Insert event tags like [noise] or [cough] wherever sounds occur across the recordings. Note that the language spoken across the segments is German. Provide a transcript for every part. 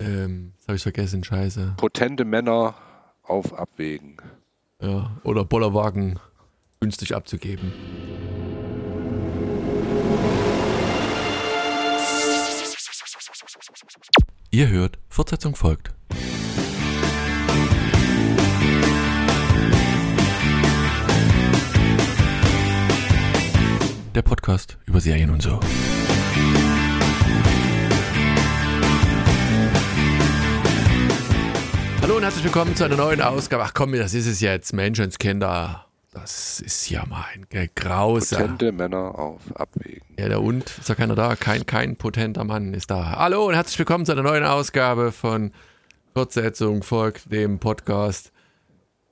Ähm, das habe ich vergessen, scheiße. Potente Männer auf Abwägen. Ja, oder Bollerwagen günstig abzugeben. Ihr hört, Fortsetzung folgt. Der Podcast über Serien und so. Hallo und herzlich willkommen zu einer neuen Ausgabe. Ach komm, das ist es jetzt, Menschenskinder. Das ist ja mal ein Grauser. Potente Männer auf Abwägen. Ja, der und ist ja keiner da. Kein, kein potenter Mann ist da. Hallo und herzlich willkommen zu einer neuen Ausgabe von Fortsetzung folgt dem Podcast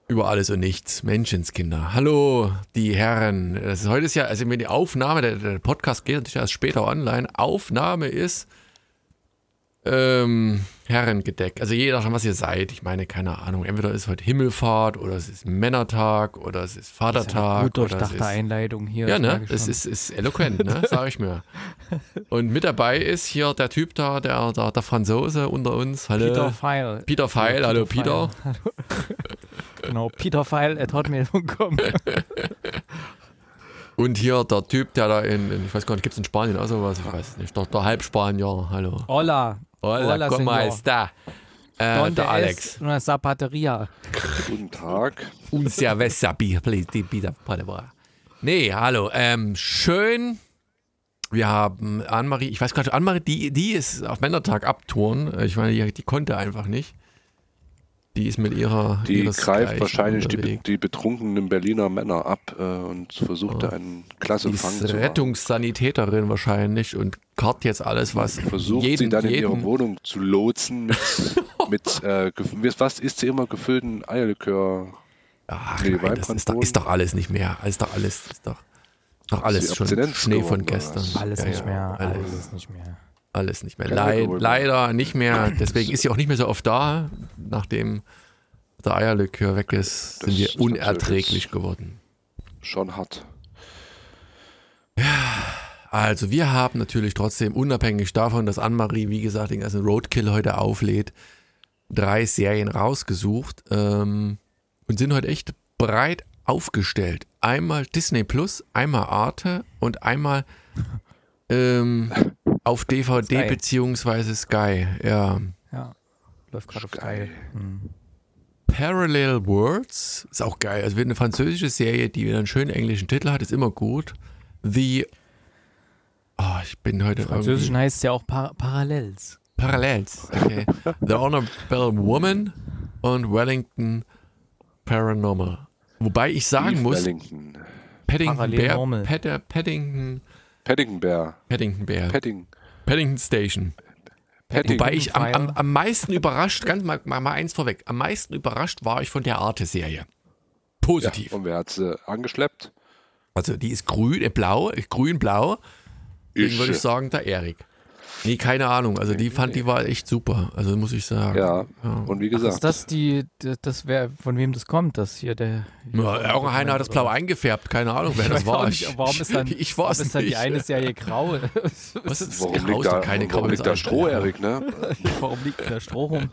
über alles und nichts. Menschenskinder. Hallo, die Herren. Das ist, heute ist ja, also wenn die Aufnahme, der, der Podcast geht natürlich erst später online. Aufnahme ist ähm, Herrengedeck. Also je nachdem, was ihr seid. Ich meine, keine Ahnung. Entweder ist heute Himmelfahrt oder es ist Männertag oder es ist Vatertag. Gut oder es durchdachte ist, Einleitung hier. ja, ne? Es ist, ist eloquent, ne? Sag ich mir. [laughs] Und mit dabei ist hier der Typ da, der, der, der Franzose unter uns. Hallo. Peter Feil. Peter Feil, Ja, hallo Peter. Feil. [laughs] Genau, Peter Feil at hotmail.com. [laughs] Und hier der Typ, der da in, in ich weiß gar nicht, gibt es in Spanien auch sowas? Ich weiß nicht. Der, der Halbspanier, hallo. Hola. Hola, Hola, como Senor. está? Äh, Donde der Alex. es una zapateria. Guten Tag. Un cerveza, bi- please, di- bitte. Nee, hallo. Ähm, schön. Wir haben Annemarie, ich weiß gar nicht, Annemarie, die, die ist auf Männertag abtouren. Ich meine, die, die konnte einfach nicht. Die ist mit ihrer. Die greift wahrscheinlich die, die betrunkenen Berliner Männer ab äh, und versucht da einen klasse Die Fang ist zu. Rettungssanitäterin wahrscheinlich und karrt jetzt alles, was Versucht jeden, sie dann in jeden, ihre Wohnung zu lotsen mit, [laughs] mit äh, was isst sie immer gefüllten Eierlikör? Ach, Nee, nein, das ist doch, ist doch alles nicht mehr. Ist doch alles, ist doch, ist doch alles schon Schnee von gestern. Alles Ja, nicht ja, mehr. Alles, Alles nicht mehr. Alles nicht mehr. Leid, leider nicht mehr. Deswegen ist sie auch nicht mehr so oft da. Nachdem der Eierlikör weg ist, sind Das wir ist natürlich unerträglich geworden. Schon hart. Also wir haben natürlich trotzdem, unabhängig davon, dass Anne-Marie, wie gesagt, den ganzen Roadkill heute auflädt, drei Serien rausgesucht ähm, und sind heute echt breit aufgestellt. Einmal Disney Plus, einmal Arte und einmal ähm, auf DVD Sky. beziehungsweise Sky. Ja. Ja. Läuft gerade auf Sky. Hm. Parallel Worlds ist auch geil. Also wird eine französische Serie, die wieder einen schönen englischen Titel hat, ist immer gut. The Oh, ich bin heute Im Französischen heißt es ja auch Par Parallels. Parallels, okay. The Honorable Woman und Wellington Paranormal. Wobei ich sagen Eve muss, Wellington. Paddington Parallel Bear, Paddington, Paddington Bear. Paddington Bear, Padding, Paddington Station. Paddington. Wobei ich am, am, am meisten überrascht, ganz mal, mal, mal eins vorweg, am meisten überrascht war ich von der Arte-Serie. Ja, Positiv. und wer hat sie angeschleppt? Also die ist grün, äh, blau, äh, grün-blau. Deswegen würde ich äh, sagen, der Erik. Nee, keine Ahnung. Also die fand, die war echt super. Also muss ich sagen. Ja, und wie Ist gesagt, das die, das wer, von wem das kommt, das hier der. Ja, irgendeiner hat das blau eingefärbt. Keine Ahnung, wer Ich das [laughs] war. nicht, warum ist dann, ich warum ist dann die eine Serie grau? [laughs] Was ist warum grau? liegt Ist da, keine warum liegt da. Stroh, Erik, ne? [laughs] warum liegt da Stroh rum?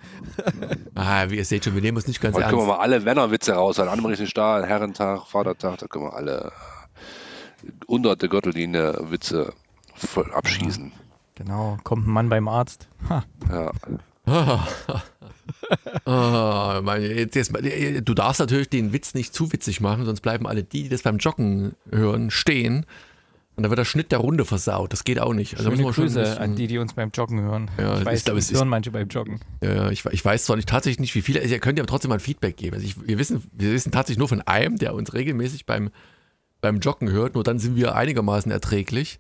Ah, wie ihr seht schon, wir nehmen uns nicht ganz Heute können wir ernst. mal alle Männerwitze raus. An ist nicht da, Herrentag, Vatertag, da können wir alle unter der Gürtellinie Witze voll abschießen. Genau, kommt ein Mann beim Arzt. Ha, Ja. [laughs] Ah, meine, jetzt, jetzt, du darfst natürlich den Witz nicht zu witzig machen, sonst bleiben alle die, die das beim Joggen hören, stehen. Und dann wird der Schnitt der Runde versaut. Das geht auch nicht. Also schöne Grüße an bisschen- die, die uns beim Joggen hören. Ja, ich ich weiß, glaube, es hören manche beim Joggen. Ja, ich, ich weiß zwar nicht tatsächlich nicht, wie viele, also ihr könnt ja trotzdem mal ein Feedback geben. Also ich, wir, wissen, wir wissen tatsächlich nur von einem, der uns regelmäßig beim, beim Joggen hört, nur dann sind wir einigermaßen erträglich.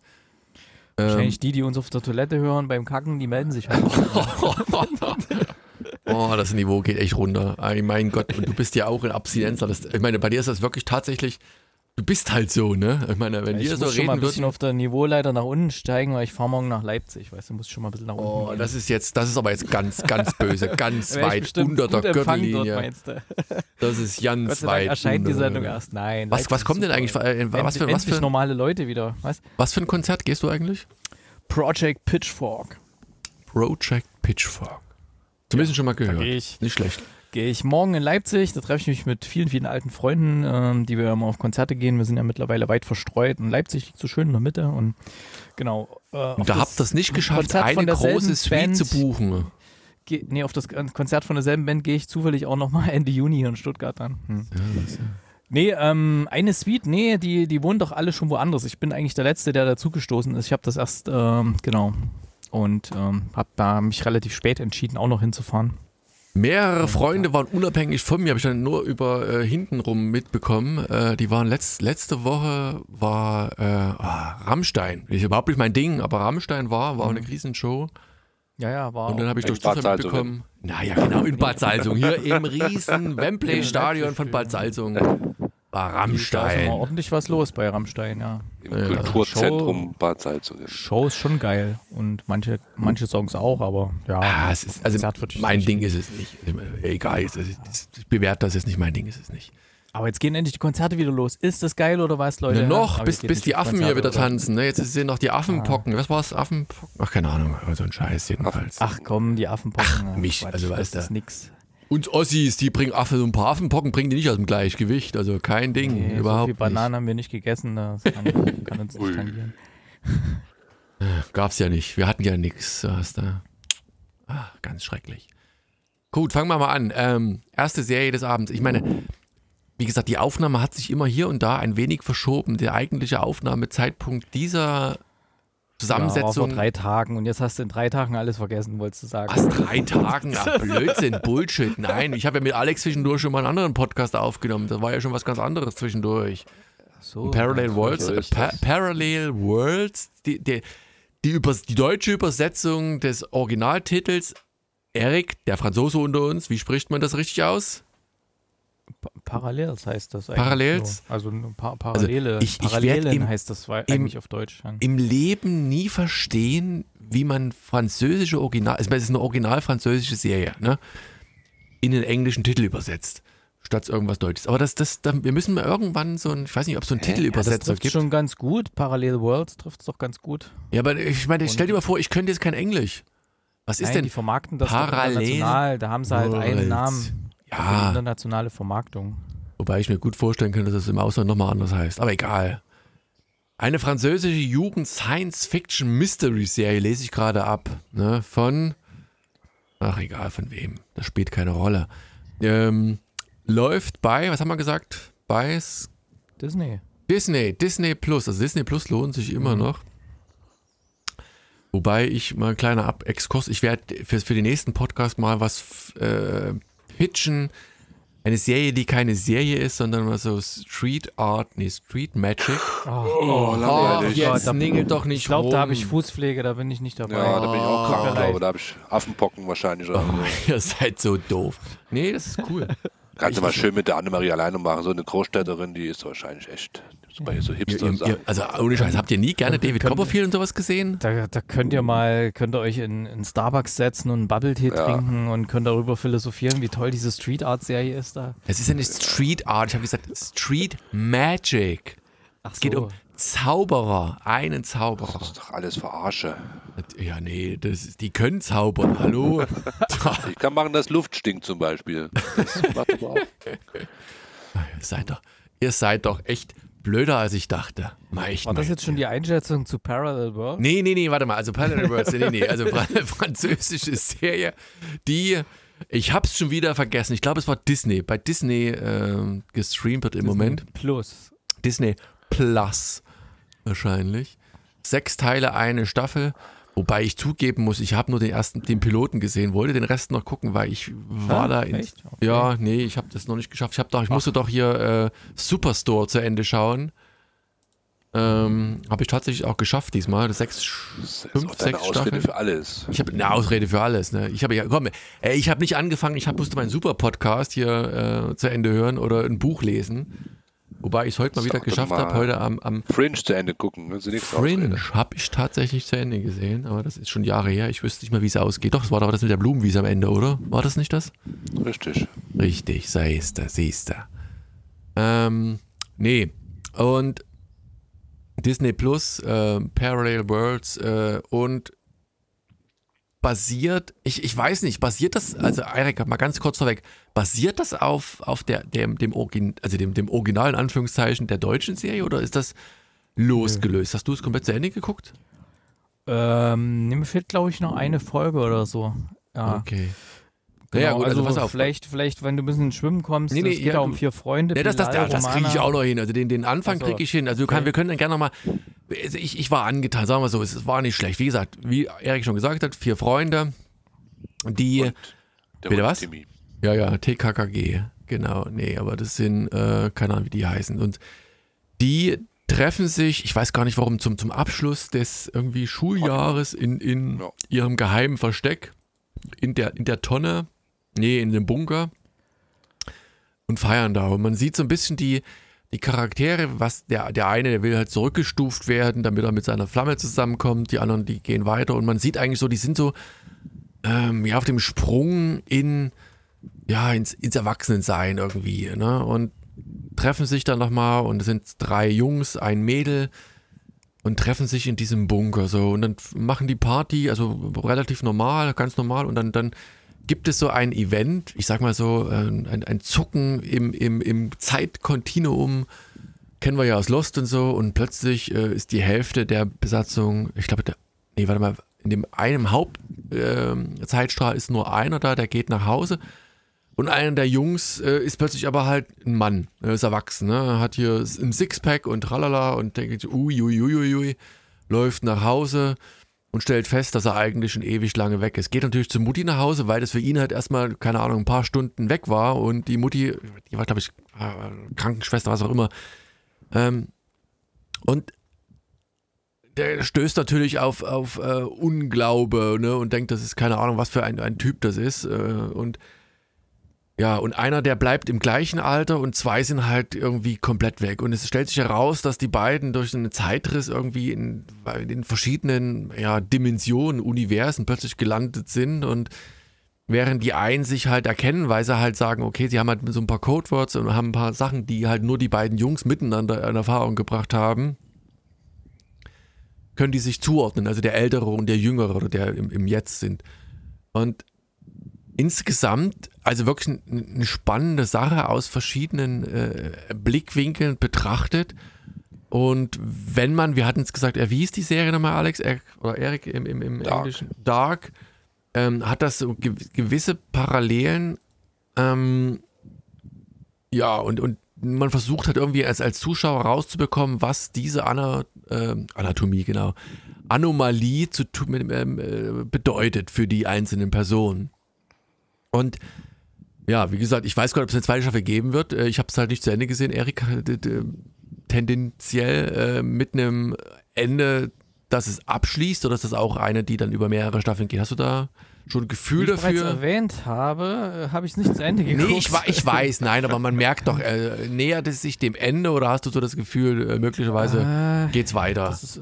Ähm, Wahrscheinlich die, die uns auf der Toilette hören beim Kacken, die melden sich halt. [laughs] oh, das Niveau geht echt runter. Mein Gott, und du bist ja auch ein Abstinenzer. Das, ich meine, bei dir ist das wirklich tatsächlich, du bist halt so, ne? Ich meine, wenn ich wir so muss schon mal ein reden bisschen würden. auf der Niveauleiter nach unten steigen, weil ich fahre morgen nach Leipzig. Weißt du, muss schon mal ein bisschen nach unten Oh, gehen. das ist jetzt, das ist aber jetzt ganz, ganz [laughs] böse, ganz weit unter der Gürtellinie. Das ist Gott ganz sei Dank weit. erscheint die Sendung erst. Nein. Was, was kommt denn eigentlich? Äh, was, für, was, für, normale Leute wieder. Was? was für ein Konzert gehst du eigentlich? Project Pitchfork. Project Pitchfork. Zumindest schon mal gehört. Nicht schlecht. Gehe ich morgen in Leipzig. Da treffe ich mich mit vielen, vielen alten Freunden, ähm, die wir immer auf Konzerte gehen. Wir sind ja mittlerweile weit verstreut. Und Leipzig liegt so schön in der Mitte. Und genau. Äh, Und da habt ihr es nicht geschafft, Konzert eine große Suite zu buchen. Ge nee, auf das Konzert von derselben Band gehe ich zufällig auch nochmal Ende Juni hier in Stuttgart an. Hm. Nee, ähm, eine Suite, nee, die, die wohnen doch alle schon woanders. Ich bin eigentlich der Letzte, der dazugestoßen ist. Ich habe das erst, ähm, genau. Und ähm, habe da mich relativ spät entschieden, auch noch hinzufahren. Mehrere Freunde waren unabhängig von mir, habe ich dann nur über äh, hintenrum mitbekommen. Äh, die waren letzt, letzte Woche war äh, ah, Rammstein. Ist überhaupt nicht mein Ding, aber Rammstein war, war auch eine Riesenshow. Ja, ja, war. Und dann habe ich durch Zufall mitbekommen. Naja, genau, in Bad Salzung. Hier im riesen [laughs] Wembley-Stadion von Bad Salzung war da ist Rammstein. immer ordentlich was los bei Rammstein, ja. Im Ja, Kulturzentrum Bad Salzungen. Show ist schon geil und manche, manche Songs auch, aber ja. Ah, es ist, also mein nicht- Ding ist es nicht. Egal, es ist, ich bewerte das jetzt nicht, mein Ding ist es nicht. Aber jetzt gehen endlich die Konzerte wieder los. Ist das geil oder was, Leute? Ja, noch, Aber bis, bis die Affen hier Konzerte, wieder oder? tanzen. Ne? Jetzt sind noch die Affenpocken. Was war es? Affenpocken? Ach, keine Ahnung. So ein Scheiß jedenfalls. Ach komm, die Affenpocken. Ach, mich, also das weißt du. ist nix. Und Ossis, die bringen Affen, so ein paar Affenpocken bringen die nicht aus dem Gleichgewicht. Also kein Ding, Nee, so überhaupt viel Bananen haben wir nicht gegessen, das [laughs] kann, kann uns nicht tangieren. nicht. Gab's ja nicht. Wir hatten ja nichts. So. Ah, ganz schrecklich. Gut, fangen wir mal an. Ähm, erste Serie des Abends. Ich meine, wie gesagt, die Aufnahme hat sich immer hier und da ein wenig verschoben. Der eigentliche Aufnahmezeitpunkt dieser Ja, war vor Zusammensetzung drei Tagen und jetzt hast du in drei Tagen alles vergessen, wolltest du sagen. Was, drei [laughs] Tagen? Ach, Blödsinn, Bullshit. Nein, ich habe ja mit Alex zwischendurch schon mal einen anderen Podcast aufgenommen. Da war ja schon was ganz anderes zwischendurch. So, Parallel Worlds, äh, pa. Parallel Worlds, die, die, die, über, die deutsche Übersetzung des Originaltitels. Erik, der Franzose unter uns, wie spricht man das richtig aus? Pa- Parallels heißt das eigentlich. Parallels? So. Also ein paar Parallele. ich- ich werd Parallelen im- heißt das wei- im- eigentlich auf Deutsch. Ja. Im Leben nie verstehen, wie man französische Original, also es ist eine original französische Serie, ne? In den englischen Titel übersetzt. Statt irgendwas Deutsches. Aber das, das, da, wir müssen mal irgendwann so ein, ich weiß nicht, ob es so einen Ja, das Titelübersetzer trifft gibt. schon ganz gut. Parallel Worlds trifft es doch ganz gut. Ja, aber ich meine, stell dir mal vor, ich könnte jetzt kein Englisch. Was ist Nein, denn? die vermarkten das Parallel international. Da haben sie halt einen Worlds? Namen. Ja, internationale Vermarktung. wobei ich mir gut vorstellen könnte, dass es im Ausland nochmal anders heißt. Aber egal. Eine französische Jugend-Science-Fiction-Mystery-Serie lese ich gerade ab. Ne, von. Ach, egal von wem. Das spielt keine Rolle. Ähm, läuft bei, was haben wir gesagt? Bei Disney. Disney, Disney Plus. Also Disney Plus lohnt sich immer Mhm. noch. Wobei ich mal ein kleiner Ab Exkurs, ich werde für, für den nächsten Podcast mal was äh, pitchen. Eine Serie, die keine Serie ist, sondern mal so Street Art, nee, Street Magic. Oh, Oh, Oh, jetzt ningelt doch nicht ich glaube, da habe ich Fußpflege, da bin ich nicht dabei. Ja, da bin ich auch krank, glaube. Da habe ich Affenpocken wahrscheinlich. Oder Oh, [laughs] ihr seid so doof. Nee, das ist cool. Kannst du mal schön mit der Annemarie alleine machen. So eine Großstädterin, die ist wahrscheinlich echt bei so Hipster ihr, und ihr, also ohne Scheiß, habt ihr nie gerne David Könnt- Copperfield und sowas gesehen? Da, da könnt ihr mal, könnt ihr euch in, in Starbucks setzen und einen Bubble-Tee Ja. trinken und könnt darüber philosophieren, wie toll diese Street Art-Serie ist da. Es ist ja nicht Street Art, ich habe gesagt Street Magic. Ach Es geht um Zauberer, einen Zauberer. Das ist doch alles Verarsche. Ja, nee, das die können zaubern, hallo? [laughs] Ich kann machen, dass Luft stinkt zum Beispiel. Das macht aber auch. [laughs] ihr, seid doch, ihr seid doch echt blöder, als ich dachte. War das mal. jetzt schon die Einschätzung zu Parallel World? Nee, nee, nee, warte mal. Also Parallel Worlds, nee, nee, also [laughs] fra- französische Serie, die, ich hab's schon wieder vergessen. Ich glaube, es war Disney. Bei Disney ähm, gestreamt wird im Moment. Plus. Disney Plus wahrscheinlich. Sechs Teile, eine Staffel. Wobei ich zugeben muss, ich habe nur den ersten, den Piloten gesehen, wollte den Rest noch gucken, weil ich war Ah, da in. echt? Okay. Ja, nee, ich habe das noch nicht geschafft. Ich habe doch, ich musste doch hier äh, Superstore zu Ende schauen. Ähm, habe ich tatsächlich auch geschafft diesmal. Das sechs, Das fünf, sechs Ausrede Staffeln. für alles. Ich habe eine Ausrede für alles. Ne? Ich habe ja, komm, ey, ich habe nicht angefangen. Ich hab, musste meinen Super-Podcast hier äh, zu Ende hören oder ein Buch lesen. Wobei ich es heute mal wieder geschafft mal. habe. Heute am, am Fringe zu Ende gucken. Fringe habe ich tatsächlich zu Ende gesehen, aber das ist schon Jahre her. Ich wüsste nicht mehr, wie es ausgeht. Doch, es war doch das mit der Blumenwiese am Ende, oder? War das nicht das? Richtig. Richtig, siehst du, siehst du. Ähm, nee. Und Disney Plus, äh, Parallel Worlds äh, und basiert, ich, ich weiß nicht, basiert das, also Erik, mal ganz kurz vorweg, basiert das auf, auf der, dem, dem, Origin, also dem, dem Original in Anführungszeichen der deutschen Serie oder ist das losgelöst? Hast du es komplett zu Ende geguckt? Ähm, mir fehlt, glaube ich, noch eine Folge oder so. Ja. Okay. Genau, Ja, gut, also, also pass auf. Vielleicht, vielleicht, wenn du ein bisschen ins Schwimmen kommst, Nee, nee, es geht ja, auch um vier Freunde. Ja, das, das, Bilal, das kriege ich auch noch hin. Also den, den Anfang Ach so. kriege ich hin. Also du kann, Okay. wir können dann gerne nochmal. Also ich, ich war angetan, sagen wir so, es war nicht schlecht. Wie gesagt, wie Erik schon gesagt hat, vier Freunde, die. Und Bitte was? Timmy. Ja, ja, TKKG. Genau, nee, aber das sind, äh, keine Ahnung, wie die heißen. Und die treffen sich, ich weiß gar nicht warum, zum, zum Abschluss des irgendwie Schuljahres in, in Ja. ihrem geheimen Versteck, in der, in der Tonne, nee, in dem Bunker und feiern da. Und man sieht so ein bisschen die, die Charaktere, was der, der eine, der will halt zurückgestuft werden, damit er mit seiner Flamme zusammenkommt, die anderen, die gehen weiter und man sieht eigentlich so, die sind so ähm, ja, auf dem Sprung in, ja, ins, ins Erwachsenensein irgendwie, ne? Und treffen sich dann nochmal und es sind drei Jungs, ein Mädel und treffen sich in diesem Bunker so und dann machen die Party, also relativ normal, ganz normal und dann, dann gibt es so ein Event, ich sag mal so, äh, ein, ein Zucken im, im, im Zeitkontinuum, kennen wir ja aus Lost und so und plötzlich äh, ist die Hälfte der Besatzung, ich glaube, nee, warte mal, in dem einen Hauptzeitstrahl ähm, Zeitstrahl ist nur einer da, der geht nach Hause und einer der Jungs äh, ist plötzlich aber halt ein Mann, er ist erwachsen, ne? hat hier ein Sixpack und tralala und denkt, sich, ui, ui, ui, ui, ui, läuft nach Hause und stellt fest, dass er eigentlich schon ewig lange weg ist. Geht natürlich zur Mutti nach Hause, weil das für ihn halt erstmal, keine Ahnung, ein paar Stunden weg war und die Mutti, die war, glaube ich, äh, Krankenschwester, was auch immer. Ähm, und der stößt natürlich auf, auf äh, Unglaube ne, und denkt, das ist keine Ahnung, was für ein, ein Typ das ist. Äh, und ja, und einer, der bleibt im gleichen Alter und zwei sind halt irgendwie komplett weg. Und es stellt sich heraus, dass die beiden durch einen Zeitriss irgendwie in, in verschiedenen ja, Dimensionen, Universen plötzlich gelandet sind und während die einen sich halt erkennen, weil sie halt sagen, okay, sie haben halt so ein paar Codewords und haben ein paar Sachen, die halt nur die beiden Jungs miteinander in Erfahrung gebracht haben, können die sich zuordnen, also der Ältere und der Jüngere oder der im, im Jetzt sind. Und insgesamt, also wirklich ein- eine spannende Sache aus verschiedenen äh, Blickwinkeln betrachtet. Und wenn man, wir hatten es gesagt, äh, wie hieß die Serie nochmal, Alex? Er, oder Erik im, im, im Dark. Englischen? Dark. Ähm, hat das so gew gewisse Parallelen. Ähm, ja, und, und man versucht halt irgendwie als, als Zuschauer rauszubekommen, was diese Ana, ähm, Anatomie, genau, Anomalie zu, mit, ähm, äh, bedeutet für die einzelnen Personen. Und ja, wie gesagt, ich weiß gar nicht, ob es eine zweite Staffel geben wird. Äh, Ich habe es halt nicht zu Ende gesehen. Erik, äh, tendenziell äh, mit einem Ende, dass es abschließt oder ist das auch eine, die dann über mehrere Staffeln geht? Hast du da schon ein Wie Gefühl ich bereits dafür? erwähnt habe, habe ich es nicht zu Ende geguckt. Nee, ich, ich weiß, nein, aber man merkt doch, äh, nähert es sich dem Ende oder hast du so das Gefühl, äh, möglicherweise Äh, geht's weiter? ist,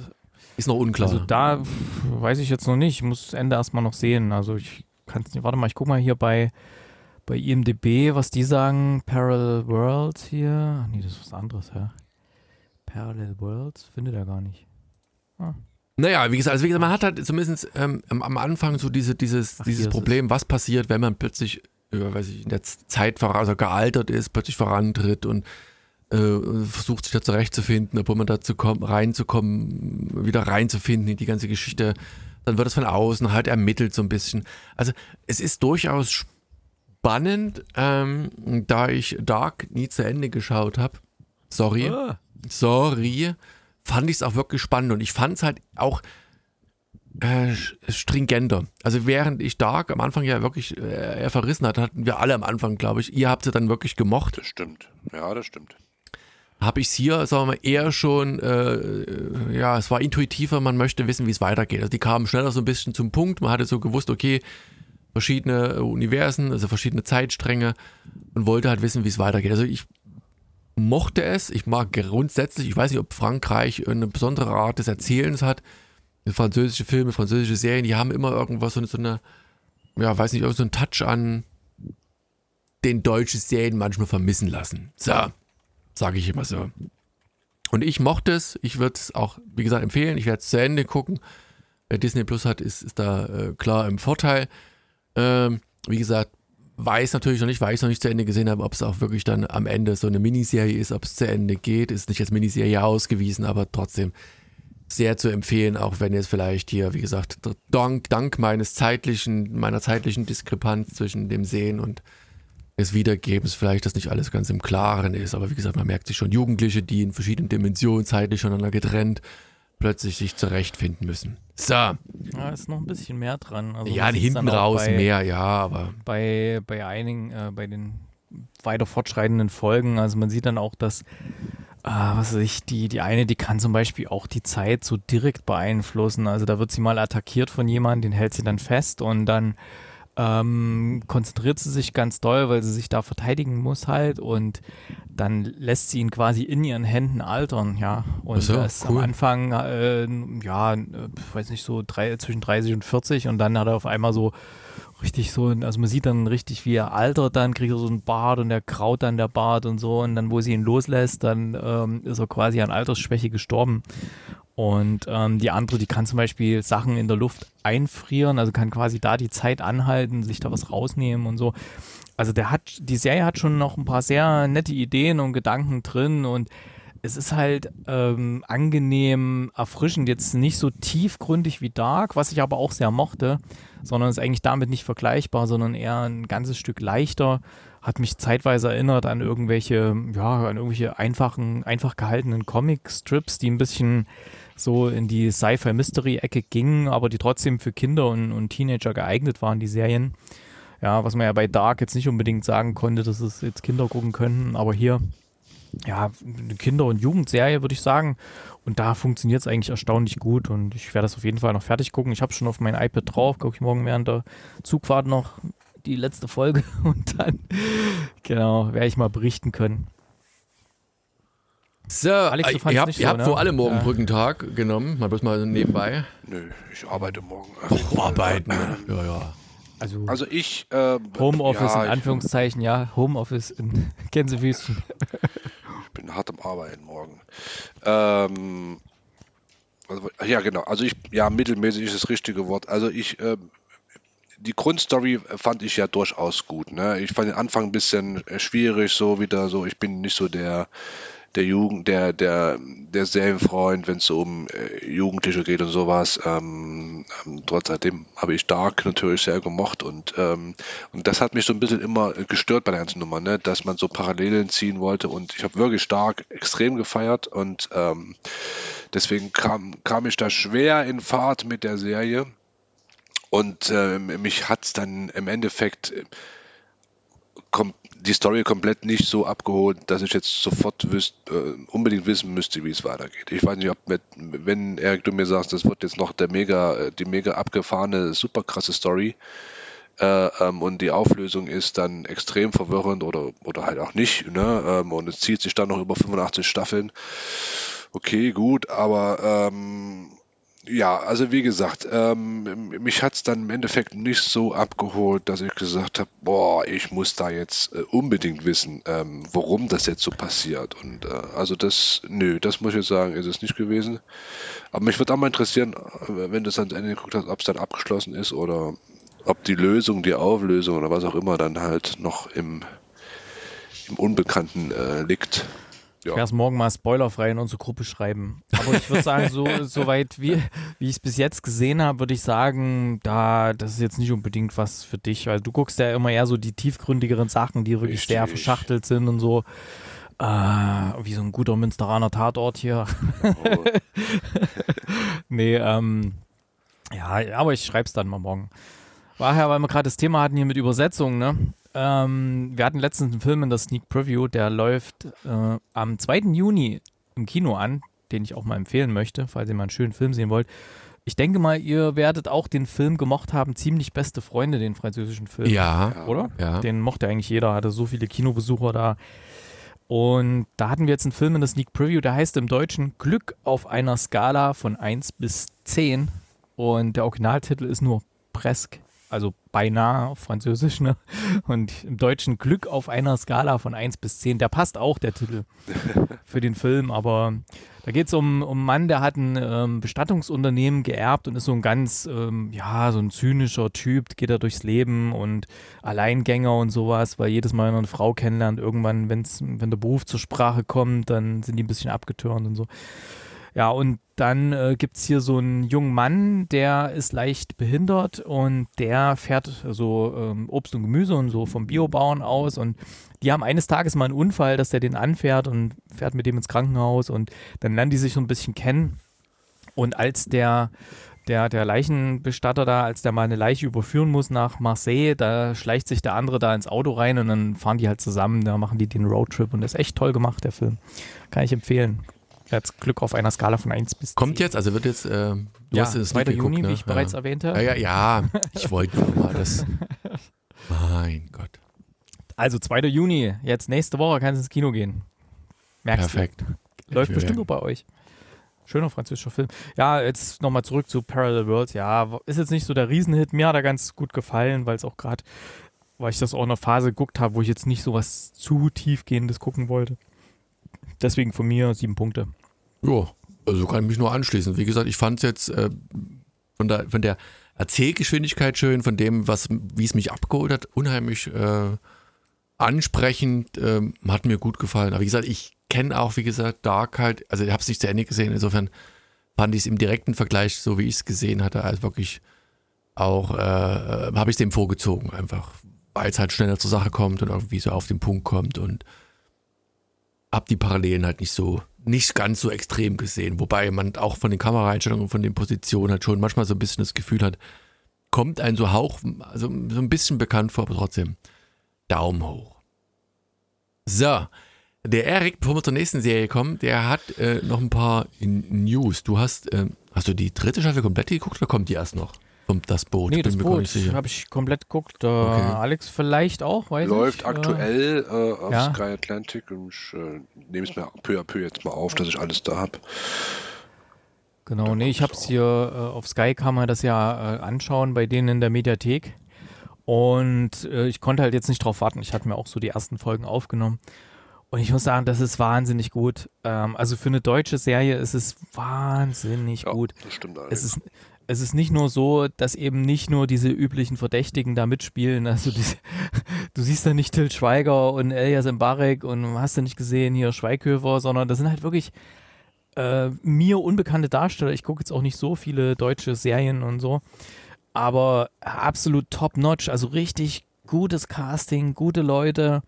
Ist noch unklar. also da weiß ich jetzt noch nicht. Ich muss das Ende erstmal noch sehen. Also ich kann es nicht. Warte mal, ich guck mal hier bei, bei IMDB, was die sagen. Parallel Worlds hier. Ach nee, das ist was anderes, ja. Parallel Worlds findet er gar nicht. Naja, wie gesagt, also wie gesagt, man hat halt zumindest ähm, am, Anfang so diese, dieses, Ach, dieses Problem, was passiert, wenn man plötzlich, äh, weiß ich, in der Zeit voran, also gealtert ist, plötzlich vorantritt und äh, versucht sich da zurechtzufinden, obwohl man dazu kommt, reinzukommen, wieder reinzufinden in die ganze Geschichte. Dann wird es von außen halt ermittelt so ein bisschen. Also es ist durchaus spannend, ähm, da ich Dark nie zu Ende geschaut habe. Sorry Ah. sorry, fand ich es auch wirklich spannend und ich fand es halt auch äh, stringenter. Also während ich Dark am Anfang ja wirklich äh, eher verrissen hat, hatten wir alle am Anfang, glaube ich, ihr habt sie dann wirklich gemocht, Das stimmt. Ja, das stimmt. Habe ich es hier, sagen wir mal, eher schon, äh, ja, es war intuitiver, man möchte wissen, wie es weitergeht. Also die kamen schneller so ein bisschen zum Punkt, man hatte so gewusst, okay, verschiedene Universen, also verschiedene Zeitstränge und wollte halt wissen, wie es weitergeht. Also ich mochte es, ich mag grundsätzlich, ich weiß nicht, ob Frankreich eine besondere Art des Erzählens hat. Französische Filme, französische Serien, die haben immer irgendwas, so eine, so eine ja, weiß nicht, irgend so einen Touch an den deutschen Serien manchmal vermissen lassen. So, sage ich immer so. Und ich mochte es, ich würde es auch, wie gesagt, empfehlen, ich werde es zu Ende gucken. wer Disney Plus hat, ist, ist da äh, klar im Vorteil. Ähm, wie gesagt, weiß natürlich noch nicht, weil ich es noch nicht zu Ende gesehen habe, ob es auch wirklich dann am Ende so eine Miniserie ist, ob es zu Ende geht. Ist nicht als Miniserie ausgewiesen, aber trotzdem sehr zu empfehlen, auch wenn jetzt vielleicht hier, wie gesagt, dank, dank meines zeitlichen, meiner zeitlichen Diskrepanz zwischen dem Sehen und des Wiedergebens vielleicht das nicht alles ganz im Klaren ist. Aber wie gesagt, man merkt sich schon Jugendliche, die in verschiedenen Dimensionen zeitlich voneinander getrennt plötzlich sich zurechtfinden müssen. So. Ja, ist noch ein bisschen mehr dran. Also ja, hinten raus bei, mehr, ja, aber. Bei, bei einigen, äh, bei den weiter fortschreitenden Folgen, also man sieht dann auch, dass äh, was weiß ich, die, die eine, die kann zum Beispiel auch die Zeit so direkt beeinflussen. Also da wird sie mal attackiert von jemandem, den hält sie dann fest und dann ähm, konzentriert sie sich ganz doll, weil sie sich da verteidigen muss halt und dann lässt sie ihn quasi in ihren Händen altern, ja. Und so, das cool. am Anfang, äh, ja, weiß nicht, so drei, zwischen 30 und 40 und dann hat er auf einmal so richtig so, also man sieht dann richtig, wie er altert, dann kriegt er so einen Bart und der kraut dann der Bart und so und dann, wo sie ihn loslässt, dann ähm, ist er quasi an Altersschwäche gestorben. Und ähm, die andere, die kann zum Beispiel Sachen in der Luft einfrieren, also kann quasi da die Zeit anhalten, sich da was rausnehmen und so. Also der hat, die Serie hat schon noch ein paar sehr nette Ideen und Gedanken drin und es ist halt ähm, angenehm erfrischend, jetzt nicht so tiefgründig wie Dark, was ich aber auch sehr mochte, sondern ist eigentlich damit nicht vergleichbar, sondern eher ein ganzes Stück leichter. Hat mich zeitweise erinnert an irgendwelche, ja, an irgendwelche einfachen, einfach gehaltenen Comic-Strips, die ein bisschen so in die Sci-Fi-Mystery-Ecke gingen, aber die trotzdem für Kinder und, und Teenager geeignet waren, die Serien. Ja, was man ja bei Dark jetzt nicht unbedingt sagen konnte, dass es jetzt Kinder gucken könnten, aber hier, ja, eine Kinder- und Jugendserie, würde ich sagen. Und da funktioniert es eigentlich erstaunlich gut und ich werde das auf jeden Fall noch fertig gucken. Ich habe schon auf mein iPad drauf, gucke ich morgen während der Zugfahrt noch die letzte Folge [laughs] und dann, genau, werde ich mal berichten können. So, Alex, du ihr habt, so, ihr habt ne? vor allem morgen ja. Brückentag genommen, mal bloß mal nebenbei. Nö, ich arbeite morgen. Oh, arbeiten, ja, ja. Also, also ich. Äh, Homeoffice ja, in Anführungszeichen, ja. Homeoffice in [laughs] Gänsefüßchen. [laughs] ich bin hart am Arbeiten morgen. Ähm, also, ja, genau. Also ich, ja, mittelmäßig ist das richtige Wort. Also ich, äh, die Grundstory fand ich ja durchaus gut. Ne? Ich fand den Anfang ein bisschen schwierig, so wieder so. Ich bin nicht so der der Jugend, der, der, der Serienfreund, wenn es so um äh, Jugendliche geht und sowas. Ähm, ähm, trotzdem habe ich Dark natürlich sehr gemocht und, ähm, und das hat mich so ein bisschen immer gestört bei der ganzen Nummer, ne? dass man so Parallelen ziehen wollte und ich habe wirklich Dark extrem gefeiert und ähm, deswegen kam, kam ich da schwer in Fahrt mit der Serie und äh, mich hat es dann im Endeffekt die Story komplett nicht so abgeholt, dass ich jetzt sofort wüsst, äh, unbedingt wissen müsste, wie es weitergeht. Ich weiß nicht, ob mit, wenn Erik du mir sagst, das wird jetzt noch der mega, äh, die mega abgefahrene, super krasse Story äh, ähm, und die Auflösung ist dann extrem verwirrend oder, oder halt auch nicht, ne? Ähm, und es zieht sich dann noch über 85 Staffeln. Okay, gut, aber ähm, ja, also wie gesagt, ähm, mich hat es dann im Endeffekt nicht so abgeholt, dass ich gesagt habe, boah, ich muss da jetzt äh, unbedingt wissen, ähm, warum das jetzt so passiert. Und äh, also das, nö, das muss ich sagen, ist es nicht gewesen. Aber mich würde auch mal interessieren, äh, wenn du es ans Ende geguckt hast, ob es dann abgeschlossen ist oder ob die Lösung, die Auflösung oder was auch immer dann halt noch im, im Unbekannten äh, liegt. Ja. Ich werde es morgen mal spoilerfrei in unsere Gruppe schreiben. Aber ich würde sagen, so, [laughs] so weit wie, wie ich es bis jetzt gesehen habe, würde ich sagen, da, das ist jetzt nicht unbedingt was für dich, weil du guckst ja immer eher so die tiefgründigeren Sachen, die wirklich Richtig. sehr verschachtelt sind und so. Äh, wie so ein guter Münsteraner Tatort hier. Oh. [laughs] nee, ähm, ja, aber ich schreibe es dann mal morgen. Daher, weil wir gerade das Thema hatten hier mit Übersetzung, ne? Ähm, wir hatten letztens einen Film in der Sneak Preview, der läuft äh, am 2. Juni im Kino an, den ich auch mal empfehlen möchte, falls ihr mal einen schönen Film sehen wollt. Ich denke mal, ihr werdet auch den Film gemocht haben, ziemlich beste Freunde, den französischen Film. Ja. Oder? Ja. Den mochte eigentlich jeder, hatte so viele Kinobesucher da. Und da hatten wir jetzt einen Film in der Sneak Preview, der heißt im Deutschen Glück auf einer Skala von 1 bis 10. Und der Originaltitel ist nur Presque also beinahe auf Französisch, ne? Und im Deutschen Glück auf einer Skala von 1 bis 10. Der passt auch, der Titel, [laughs] für den Film. Aber da geht es um, um einen Mann, der hat ein ähm, Bestattungsunternehmen geerbt und ist so ein ganz, ähm, ja, so ein zynischer Typ, geht da durchs Leben und Alleingänger und sowas, weil jedes Mal, wenn er eine Frau kennenlernt, irgendwann, wenn's, wenn der Beruf zur Sprache kommt, dann sind die ein bisschen abgetürnt und so. Ja, und dann äh, gibt es hier so einen jungen Mann, der ist leicht behindert und der fährt so ähm, Obst und Gemüse und so vom Biobauern aus und die haben eines Tages mal einen Unfall, dass der den anfährt und fährt mit dem ins Krankenhaus und dann lernen die sich so ein bisschen kennen. Und als der der, der Leichenbestatter da, als der mal eine Leiche überführen muss nach Marseille, da schleicht sich der andere da ins Auto rein und dann fahren die halt zusammen, da machen die den Roadtrip und das ist echt toll gemacht, der Film. Kann ich empfehlen. Jetzt Glück auf einer Skala von 1 bis 10. Kommt jetzt, also wird jetzt, äh, du ja, hast es 2. nicht Juni, geguckt, ne? wie ich bereits ja. erwähnte. Ja, ja, ja, ich wollte nur mal das. [laughs] Mein Gott. Also 2. Juni, jetzt nächste Woche kannst du ins Kino gehen. Merkst Perfekt. du? Läuft bestimmt auch bei euch. Schöner französischer Film. Ja, jetzt nochmal zurück zu Parallel Worlds. Ja, ist jetzt nicht so der Riesenhit. Mir hat er ganz gut gefallen, weil es auch gerade, weil ich das auch in einer Phase geguckt habe, wo ich jetzt nicht so was zu tiefgehendes gucken wollte. Deswegen von mir sieben Punkte. Ja, also kann ich mich nur anschließen. Wie gesagt, ich fand es jetzt äh, von, der, von der Erzählgeschwindigkeit schön, von dem, was, wie es mich abgeholt hat, unheimlich äh, ansprechend, ähm, hat mir gut gefallen. Aber wie gesagt, ich kenne auch, wie gesagt, Dark halt, also ich habe es nicht zu Ende gesehen, insofern fand ich es im direkten Vergleich, so wie ich es gesehen hatte, als wirklich auch, äh, äh, habe ich es dem vorgezogen, einfach, weil es halt schneller zur Sache kommt und irgendwie so auf den Punkt kommt und hab die Parallelen halt nicht so, nicht ganz so extrem gesehen. Wobei man auch von den Kameraeinstellungen, von den Positionen halt schon manchmal so ein bisschen das Gefühl hat, kommt ein so Hauch, also so ein bisschen bekannt vor, aber trotzdem Daumen hoch. So, der Erik, bevor wir zur nächsten Serie kommen, der hat äh, noch ein paar News. Du hast, ähm, hast du die dritte Staffel komplett geguckt oder kommt die erst noch? Kommt das Boot? Nee, das Boot habe ich komplett geguckt. Äh, Okay. Alex vielleicht auch, weiß Läuft ich. Äh, aktuell äh, auf ja. Sky Atlantic und ich äh, nehme es mir peu à peu jetzt mal auf, dass ich alles da habe. Genau, nee, ich habe es hier äh, auf Sky kann man das ja äh, anschauen bei denen in der Mediathek. Und äh, ich konnte halt jetzt nicht drauf warten. Ich hatte mir auch so die ersten Folgen aufgenommen. Und ich muss sagen, das ist wahnsinnig gut. Ähm, also für eine deutsche Serie ist es wahnsinnig Ja, gut. das stimmt Es allerdings. ist, es ist nicht nur so, dass eben nicht nur diese üblichen Verdächtigen da mitspielen. Also diese, [laughs] du siehst da nicht Till Schweiger und Elias Mbarek und hast du nicht gesehen hier Schweighöfer, sondern das sind halt wirklich äh, mir unbekannte Darsteller. Ich gucke jetzt auch nicht so viele deutsche Serien und so. Aber absolut top-notch. Also richtig gutes Casting, gute Leute.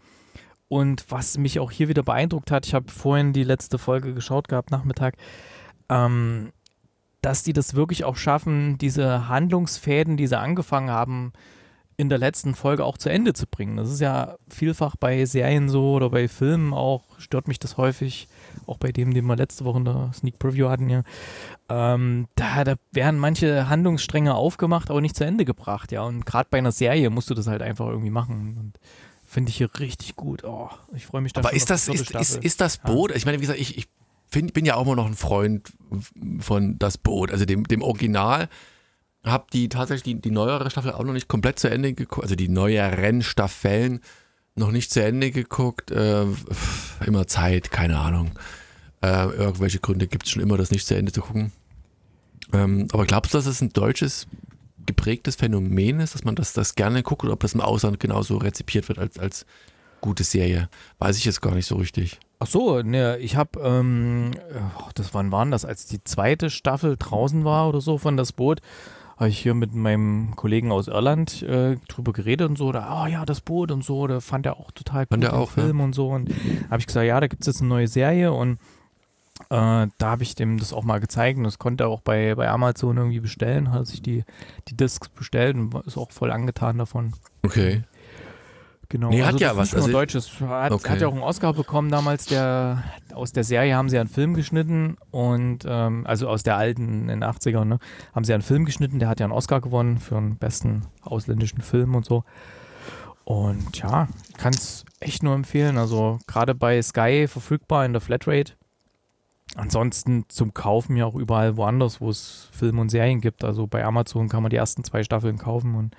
Und was mich auch hier wieder beeindruckt hat, ich habe vorhin die letzte Folge geschaut gehabt, Nachmittag, ähm, dass die das wirklich auch schaffen, diese Handlungsfäden, die sie angefangen haben, in der letzten Folge auch zu Ende zu bringen. Das ist ja vielfach bei Serien so oder bei Filmen auch, stört mich das häufig, auch bei dem, den wir letzte Woche in der Sneak Preview hatten ja. Ähm, da, da werden manche Handlungsstränge aufgemacht, aber nicht zu Ende gebracht, ja. Und gerade bei einer Serie musst du das halt einfach irgendwie machen. Und finde ich hier richtig gut. Oh, ich freue mich da Aber ist das, ist, ist, ist das Ja. Boot, ich meine, wie gesagt, ich, ich find, bin ja auch immer noch ein Freund von das Boot, also dem, dem Original. Hab die tatsächlich die, die neuere Staffel auch noch nicht komplett zu Ende geguckt, also die neueren Staffeln noch nicht zu Ende geguckt. Äh, immer Zeit, keine Ahnung. Äh, irgendwelche Gründe gibt es schon immer, das nicht zu Ende zu gucken. Ähm, aber glaubst du, dass es ein deutsches geprägtes Phänomen ist, dass man das, das gerne guckt oder ob das im Ausland genauso rezipiert wird als, als gute Serie? Weiß ich jetzt gar nicht so richtig. Ach so, ne, ich habe, ähm, oh, das wann waren das, als die zweite Staffel draußen war oder so von das Boot, habe ich hier mit meinem Kollegen aus Irland äh, drüber geredet und so, da, oh ja, das Boot und so, da fand er auch total Fand gut er auch, Film und so und habe ich gesagt, ja, da gibt es jetzt eine neue Serie und äh, da habe ich dem das auch mal gezeigt und das konnte er auch bei, bei Amazon irgendwie bestellen, hat sich die, die Discs bestellt und ist auch voll angetan davon. Okay. Genau. Nee, hat also ja das ist was, also- Deutsches. Hat, Okay. hat ja auch einen Oscar bekommen damals. Der, aus der Serie haben sie einen Film geschnitten und ähm, also aus der alten in den 80ern, ne, haben sie einen Film geschnitten. Der hat ja einen Oscar gewonnen für den besten ausländischen Film und so. Und ja, kann es echt nur empfehlen. Also gerade bei Sky verfügbar in der Flatrate. Ansonsten zum Kaufen ja auch überall woanders, wo es Filme und Serien gibt. Also bei Amazon kann man die ersten zwei Staffeln kaufen und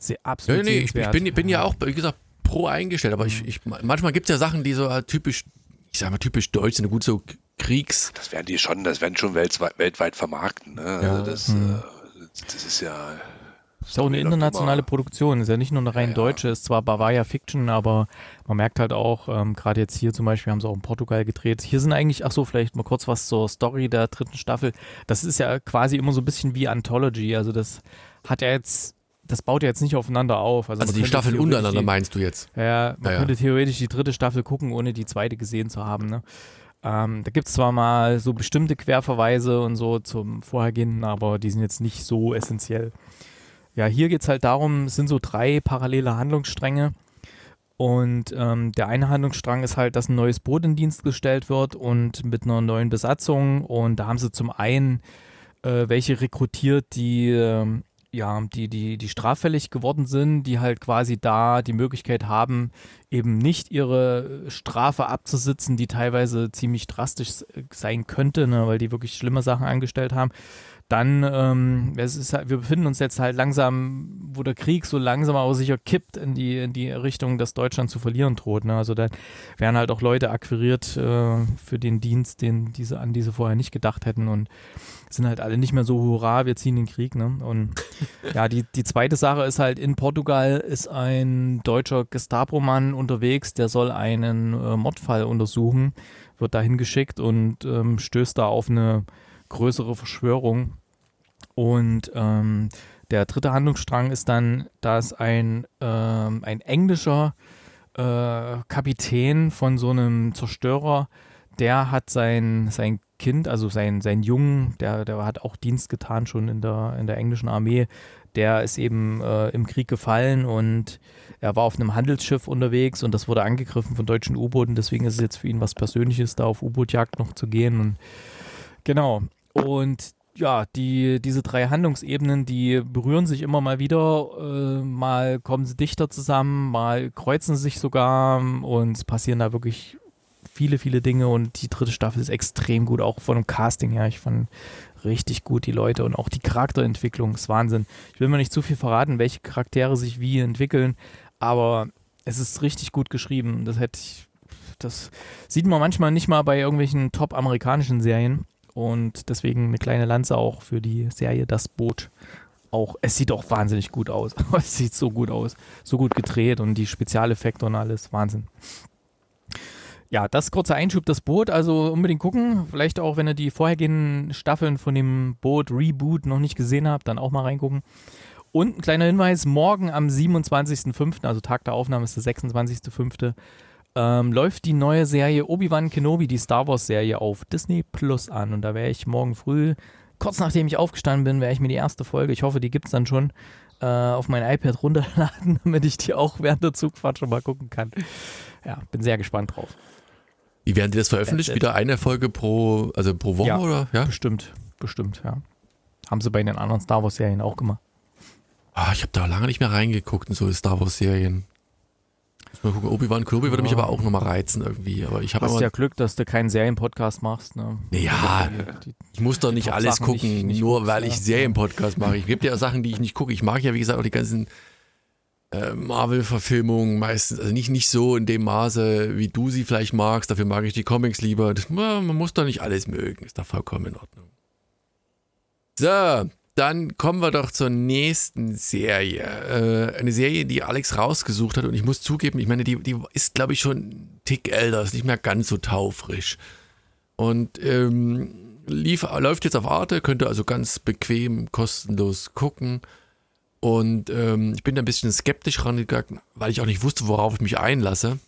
Sehr absolut. Ja, nee, ich, ich bin, bin ja auch, wie gesagt, pro eingestellt, aber ich, ich manchmal gibt es ja Sachen, die so halt typisch, ich sag mal, typisch deutsch sind, gut so Kriegs. Das werden die schon, das werden schon weltweit, weltweit vermarkten. Ne? Also ja. das, hm. das ist ja. Ist auch eine internationale Produktion, ist ja nicht nur eine rein ja, deutsche, ist zwar Bavaria Fiction, aber man merkt halt auch, ähm, gerade jetzt hier zum Beispiel haben sie auch in Portugal gedreht. Hier sind eigentlich, ach so, vielleicht mal kurz was zur Story der dritten Staffel. Das ist ja quasi immer so ein bisschen wie Anthology, also das hat ja jetzt das baut ja jetzt nicht aufeinander auf. Also, also die Staffeln untereinander die, meinst du jetzt? Ja, man ja, könnte theoretisch die dritte Staffel gucken, ohne die zweite gesehen zu haben. Ne? Ähm, da gibt es zwar mal so bestimmte Querverweise und so zum Vorhergehenden, aber die sind jetzt nicht so essentiell. Ja, hier geht es halt darum, es sind so drei parallele Handlungsstränge. Und ähm, der eine Handlungsstrang ist halt, dass ein neues Boot in Dienst gestellt wird und mit einer neuen Besatzung. Und da haben sie zum einen äh, welche rekrutiert, die äh, ja, die, die, die straffällig geworden sind, die halt quasi da die Möglichkeit haben, eben nicht ihre Strafe abzusitzen, die teilweise ziemlich drastisch sein könnte, ne, weil die wirklich schlimme Sachen angestellt haben. Dann, ähm, es ist halt, wir befinden uns jetzt halt langsam, wo der Krieg so langsam aber sicher kippt in die, in die Richtung, dass Deutschland zu verlieren droht. Ne? Also da werden halt auch Leute akquiriert äh, für den Dienst, den diese, an diese vorher nicht gedacht hätten und sind halt alle nicht mehr so, hurra, wir ziehen den Krieg. Ne? Und [laughs] ja, die, die zweite Sache ist halt, in Portugal ist ein deutscher Gestapo-Mann unterwegs, der soll einen äh, Mordfall untersuchen, wird dahin geschickt und ähm, stößt da auf eine größere Verschwörung. Und ähm, der dritte Handlungsstrang ist dann, dass ein, ähm, ein englischer äh, Kapitän von so einem Zerstörer, der hat sein, sein Kind, also sein, sein Jungen, der, der hat auch Dienst getan schon in der, in der englischen Armee, der ist eben äh, im Krieg gefallen und er war auf einem Handelsschiff unterwegs und das wurde angegriffen von deutschen U-Booten. Deswegen ist es jetzt für ihn was Persönliches, da auf U-Bootjagd noch zu gehen. Und genau. Und ja, die, diese drei Handlungsebenen, die berühren sich immer mal wieder. Äh, mal kommen sie dichter zusammen, mal kreuzen sie sich sogar und es passieren da wirklich viele, viele Dinge und die dritte Staffel ist extrem gut, auch von dem Casting her. Ich fand richtig gut die Leute und auch die Charakterentwicklung ist Wahnsinn. Ich will mal nicht zu viel verraten, welche Charaktere sich wie entwickeln, aber es ist richtig gut geschrieben. Das hätte ich, das sieht man manchmal nicht mal bei irgendwelchen top amerikanischen Serien und deswegen eine kleine Lanze auch für die Serie Das Boot. Auch, es sieht auch wahnsinnig gut aus. [laughs] es sieht so gut aus. So gut gedreht und die Spezialeffekte und alles. Wahnsinn. Ja, das kurzer Einschub, das Boot, also unbedingt gucken. Vielleicht auch, wenn ihr die vorhergehenden Staffeln von dem Boot Reboot noch nicht gesehen habt, dann auch mal reingucken. Und ein kleiner Hinweis, morgen am 27.05., also Tag der Aufnahme ist der 26.05., ähm, läuft die neue Serie Obi-Wan Kenobi, die Star Wars-Serie, auf Disney Plus an. Und da werde ich morgen früh, kurz nachdem ich aufgestanden bin, werde ich mir die erste Folge, ich hoffe, die gibt es dann schon, äh, auf mein iPad runterladen, [laughs] damit ich die auch während der Zugfahrt schon mal gucken kann. Ja, bin sehr gespannt drauf. Wie werden die das veröffentlicht? Wieder eine Folge pro, also pro Woche ja, oder? Ja, bestimmt, bestimmt, ja. Haben sie bei den anderen Star Wars Serien auch gemacht. Ah, ich habe da lange nicht mehr reingeguckt in so Star Wars Serien. Mal gucken, Obi-Wan Kenobi würde mich aber auch nochmal reizen irgendwie. Aber ich habe Hast ja Glück, dass du keinen Serienpodcast machst. Ne? Ja, ich muss doch nicht alles gucken, nicht, nicht nur weil ich Serienpodcast mache. Ich gibt ja Sachen, die ich nicht gucke. Ich mag ja, wie gesagt, auch die ganzen äh, Marvel-Verfilmungen meistens, also nicht, nicht so in dem Maße, wie du sie vielleicht magst, dafür mag ich die Comics lieber. Das, man muss doch nicht alles mögen, ist doch vollkommen in Ordnung. So, dann kommen wir doch zur nächsten Serie. Äh, eine Serie, die Alex rausgesucht hat und ich muss zugeben, ich meine, die, die ist, glaube ich, schon ein Tick älter, ist nicht mehr ganz so taufrisch. Und ähm, lief, läuft jetzt auf Arte, könnt ihr also ganz bequem, kostenlos gucken. Und ähm, ich bin da ein bisschen skeptisch rangegangen, weil ich auch nicht wusste, worauf ich mich einlasse.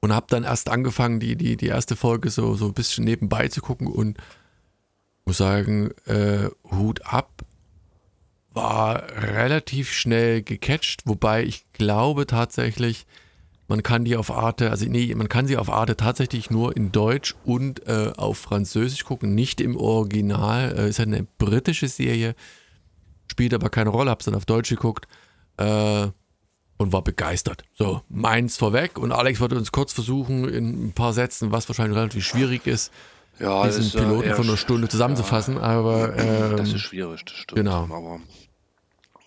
Und habe dann erst angefangen, die, die, die erste Folge so, so ein bisschen nebenbei zu gucken und muss sagen, äh, Hut ab. War relativ schnell gecatcht, wobei ich glaube tatsächlich, man kann die auf Arte, also nee, man kann sie auf Arte tatsächlich nur in Deutsch und äh, auf Französisch gucken, nicht im Original. Äh, ist halt eine britische Serie spielt aber keine Rolle, hab's dann auf Deutsch geguckt äh, und war begeistert. So, meins vorweg und Alex wird uns kurz versuchen, in ein paar Sätzen, was wahrscheinlich relativ schwierig ist, ja, diesen ist, Piloten von einer Stunde zusammenzufassen, ja, aber ähm, das ist schwierig, das stimmt. Genau. Aber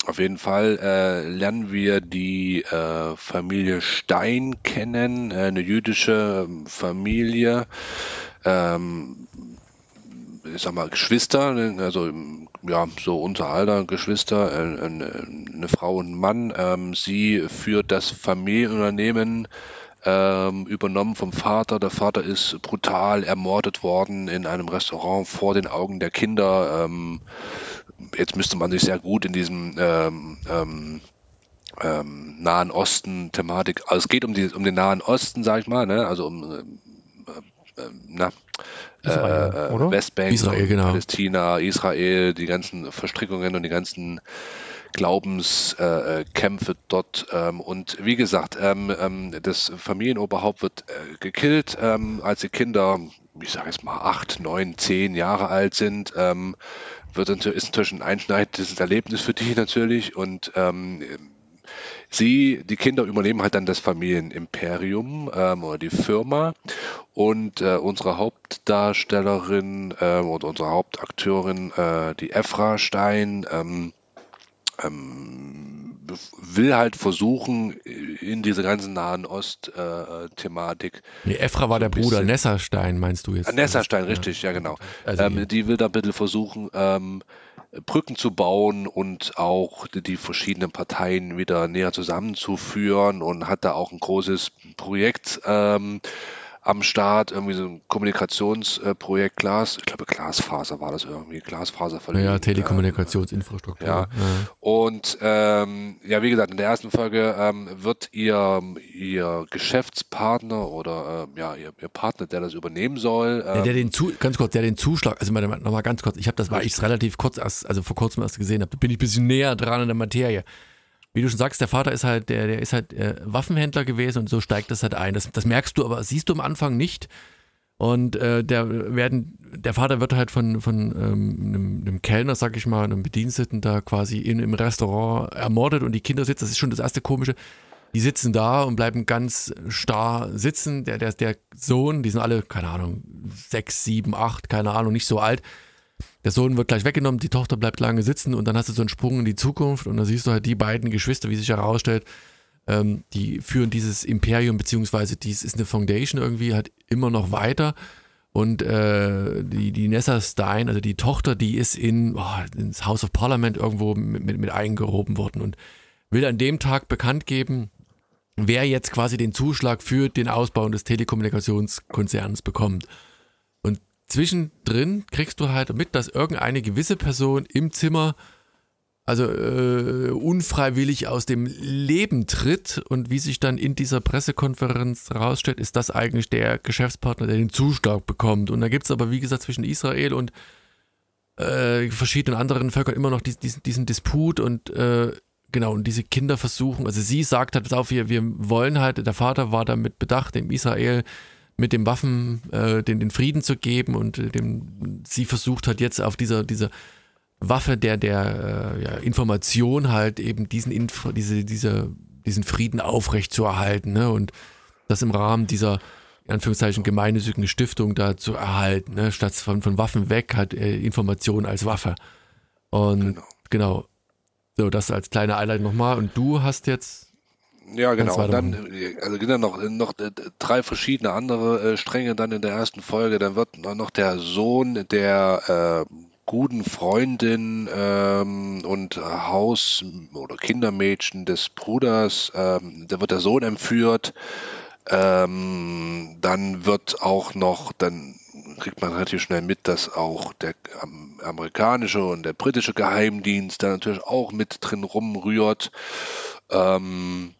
auf jeden Fall äh, lernen wir die äh, Familie Stein kennen, äh, eine jüdische Familie. Ähm, ich sag mal, Geschwister, also ja, so unser Alter, Geschwister, äh, eine Frau und ein Mann. Ähm, sie führt das Familienunternehmen ähm, übernommen vom Vater. Der Vater ist brutal ermordet worden in einem Restaurant vor den Augen der Kinder. Ähm, jetzt müsste man sich sehr gut in diesem Nahen Osten-Thematik, also es geht um, die, um den Nahen Osten, sag ich mal, ne? also um na, Israel, äh, Westbank, Israel, genau. Palästina, Israel, die ganzen Verstrickungen und die ganzen Glaubenskämpfe äh, dort. Ähm, und wie gesagt, ähm, ähm, das Familienoberhaupt wird äh, gekillt, ähm, als die Kinder, ich sage jetzt mal, acht, neun, zehn Jahre alt sind. Ähm, wird ist natürlich ein einschneidendes Erlebnis für die natürlich. Und ähm, sie, die Kinder übernehmen halt dann das Familienimperium ähm, oder die Firma und äh, unsere Hauptdarstellerin äh, oder unsere Hauptakteurin, äh, die Efra Stein, ähm, ähm, will halt versuchen, in diese ganzen Nahen Ost-Thematik. Äh, nee, Efra war der Bruder, Nesserstein meinst du jetzt? Ah, Nesserstein, richtig, ja, ja genau. Also ähm, die will da ein bisschen versuchen, ähm, Brücken zu bauen und auch die, verschiedenen Parteien wieder näher zusammenzuführen und hat da auch ein großes Projekt. Ähm, am Start, irgendwie so ein Kommunikationsprojekt Glas, ich glaube Glasfaser war das irgendwie, Glasfaser verlegt. Ja, Telekommunikationsinfrastruktur. Ja. ja. Und ähm, ja, wie gesagt, in der ersten Folge ähm, wird ihr, ihr Geschäftspartner oder äh, ja, ihr, ihr, Partner, der das übernehmen soll. Ähm, ja, der den zu, ganz kurz, der den Zuschlag, also nochmal ganz kurz, ich habe das, weil ich es relativ kurz erst, also vor kurzem erst gesehen habe, da bin ich ein bisschen näher dran in der Materie wie du schon sagst, der Vater ist halt, der, der ist halt äh, Waffenhändler gewesen und so steigt das halt ein. Das, das merkst du, aber siehst du am Anfang nicht. Und äh, der werden, der Vater wird halt von, von ähm, einem, einem, Kellner, sag ich mal, einem Bediensteten da quasi in, im Restaurant ermordet und die Kinder sitzen, das ist schon das erste komische, die sitzen da und bleiben ganz starr sitzen. Der, der, der Sohn, die sind alle, keine Ahnung, sechs, sieben, acht, keine Ahnung, nicht so alt der Sohn wird gleich weggenommen, die Tochter bleibt lange sitzen und dann hast du so einen Sprung in die Zukunft und dann siehst du halt die beiden Geschwister, wie sich herausstellt, ähm, die führen dieses Imperium, beziehungsweise dies ist eine Foundation irgendwie halt immer noch weiter. Und äh, die, die Nessa Stein, also die Tochter, die ist in, oh, ins House of Parliament irgendwo mit, mit, mit eingehoben worden und will an dem Tag bekannt geben, wer jetzt quasi den Zuschlag für den Ausbau des Telekommunikationskonzerns bekommt zwischendrin kriegst du halt mit, dass irgendeine gewisse Person im Zimmer also äh, unfreiwillig aus dem Leben tritt und wie sich dann in dieser Pressekonferenz herausstellt, ist das eigentlich der Geschäftspartner, der den Zuschlag bekommt. Und da gibt es aber, wie gesagt, zwischen Israel und äh, verschiedenen anderen Völkern immer noch diesen, diesen Disput und äh, genau, und diese Kinder versuchen, also sie sagt halt, auf, wir, wir wollen halt, der Vater war damit bedacht, dem Israel mit dem Waffen äh, den, den Frieden zu geben und äh, dem, sie versucht hat jetzt auf dieser, dieser Waffe der, der äh, ja, Information halt eben diesen, Info, diese, diese, diesen Frieden aufrechtzuerhalten ne? und das im Rahmen dieser in Anführungszeichen gemeinnützigen Stiftung da zu erhalten, ne? statt von, von Waffen weg halt äh, Information als Waffe. Und genau. genau. So, das als kleine Einleitung nochmal. Und du hast jetzt ja, genau. Und dann also sind dann noch, noch äh, drei verschiedene andere äh, Stränge dann in der ersten Folge. Dann wird noch der Sohn der äh, guten Freundin ähm, und Haus- oder Kindermädchen des Bruders, ähm, da wird der Sohn entführt. Ähm, dann wird auch noch, dann kriegt man relativ schnell mit, dass auch der amerikanische und der britische Geheimdienst da natürlich auch mit drin rumrührt. Ähm,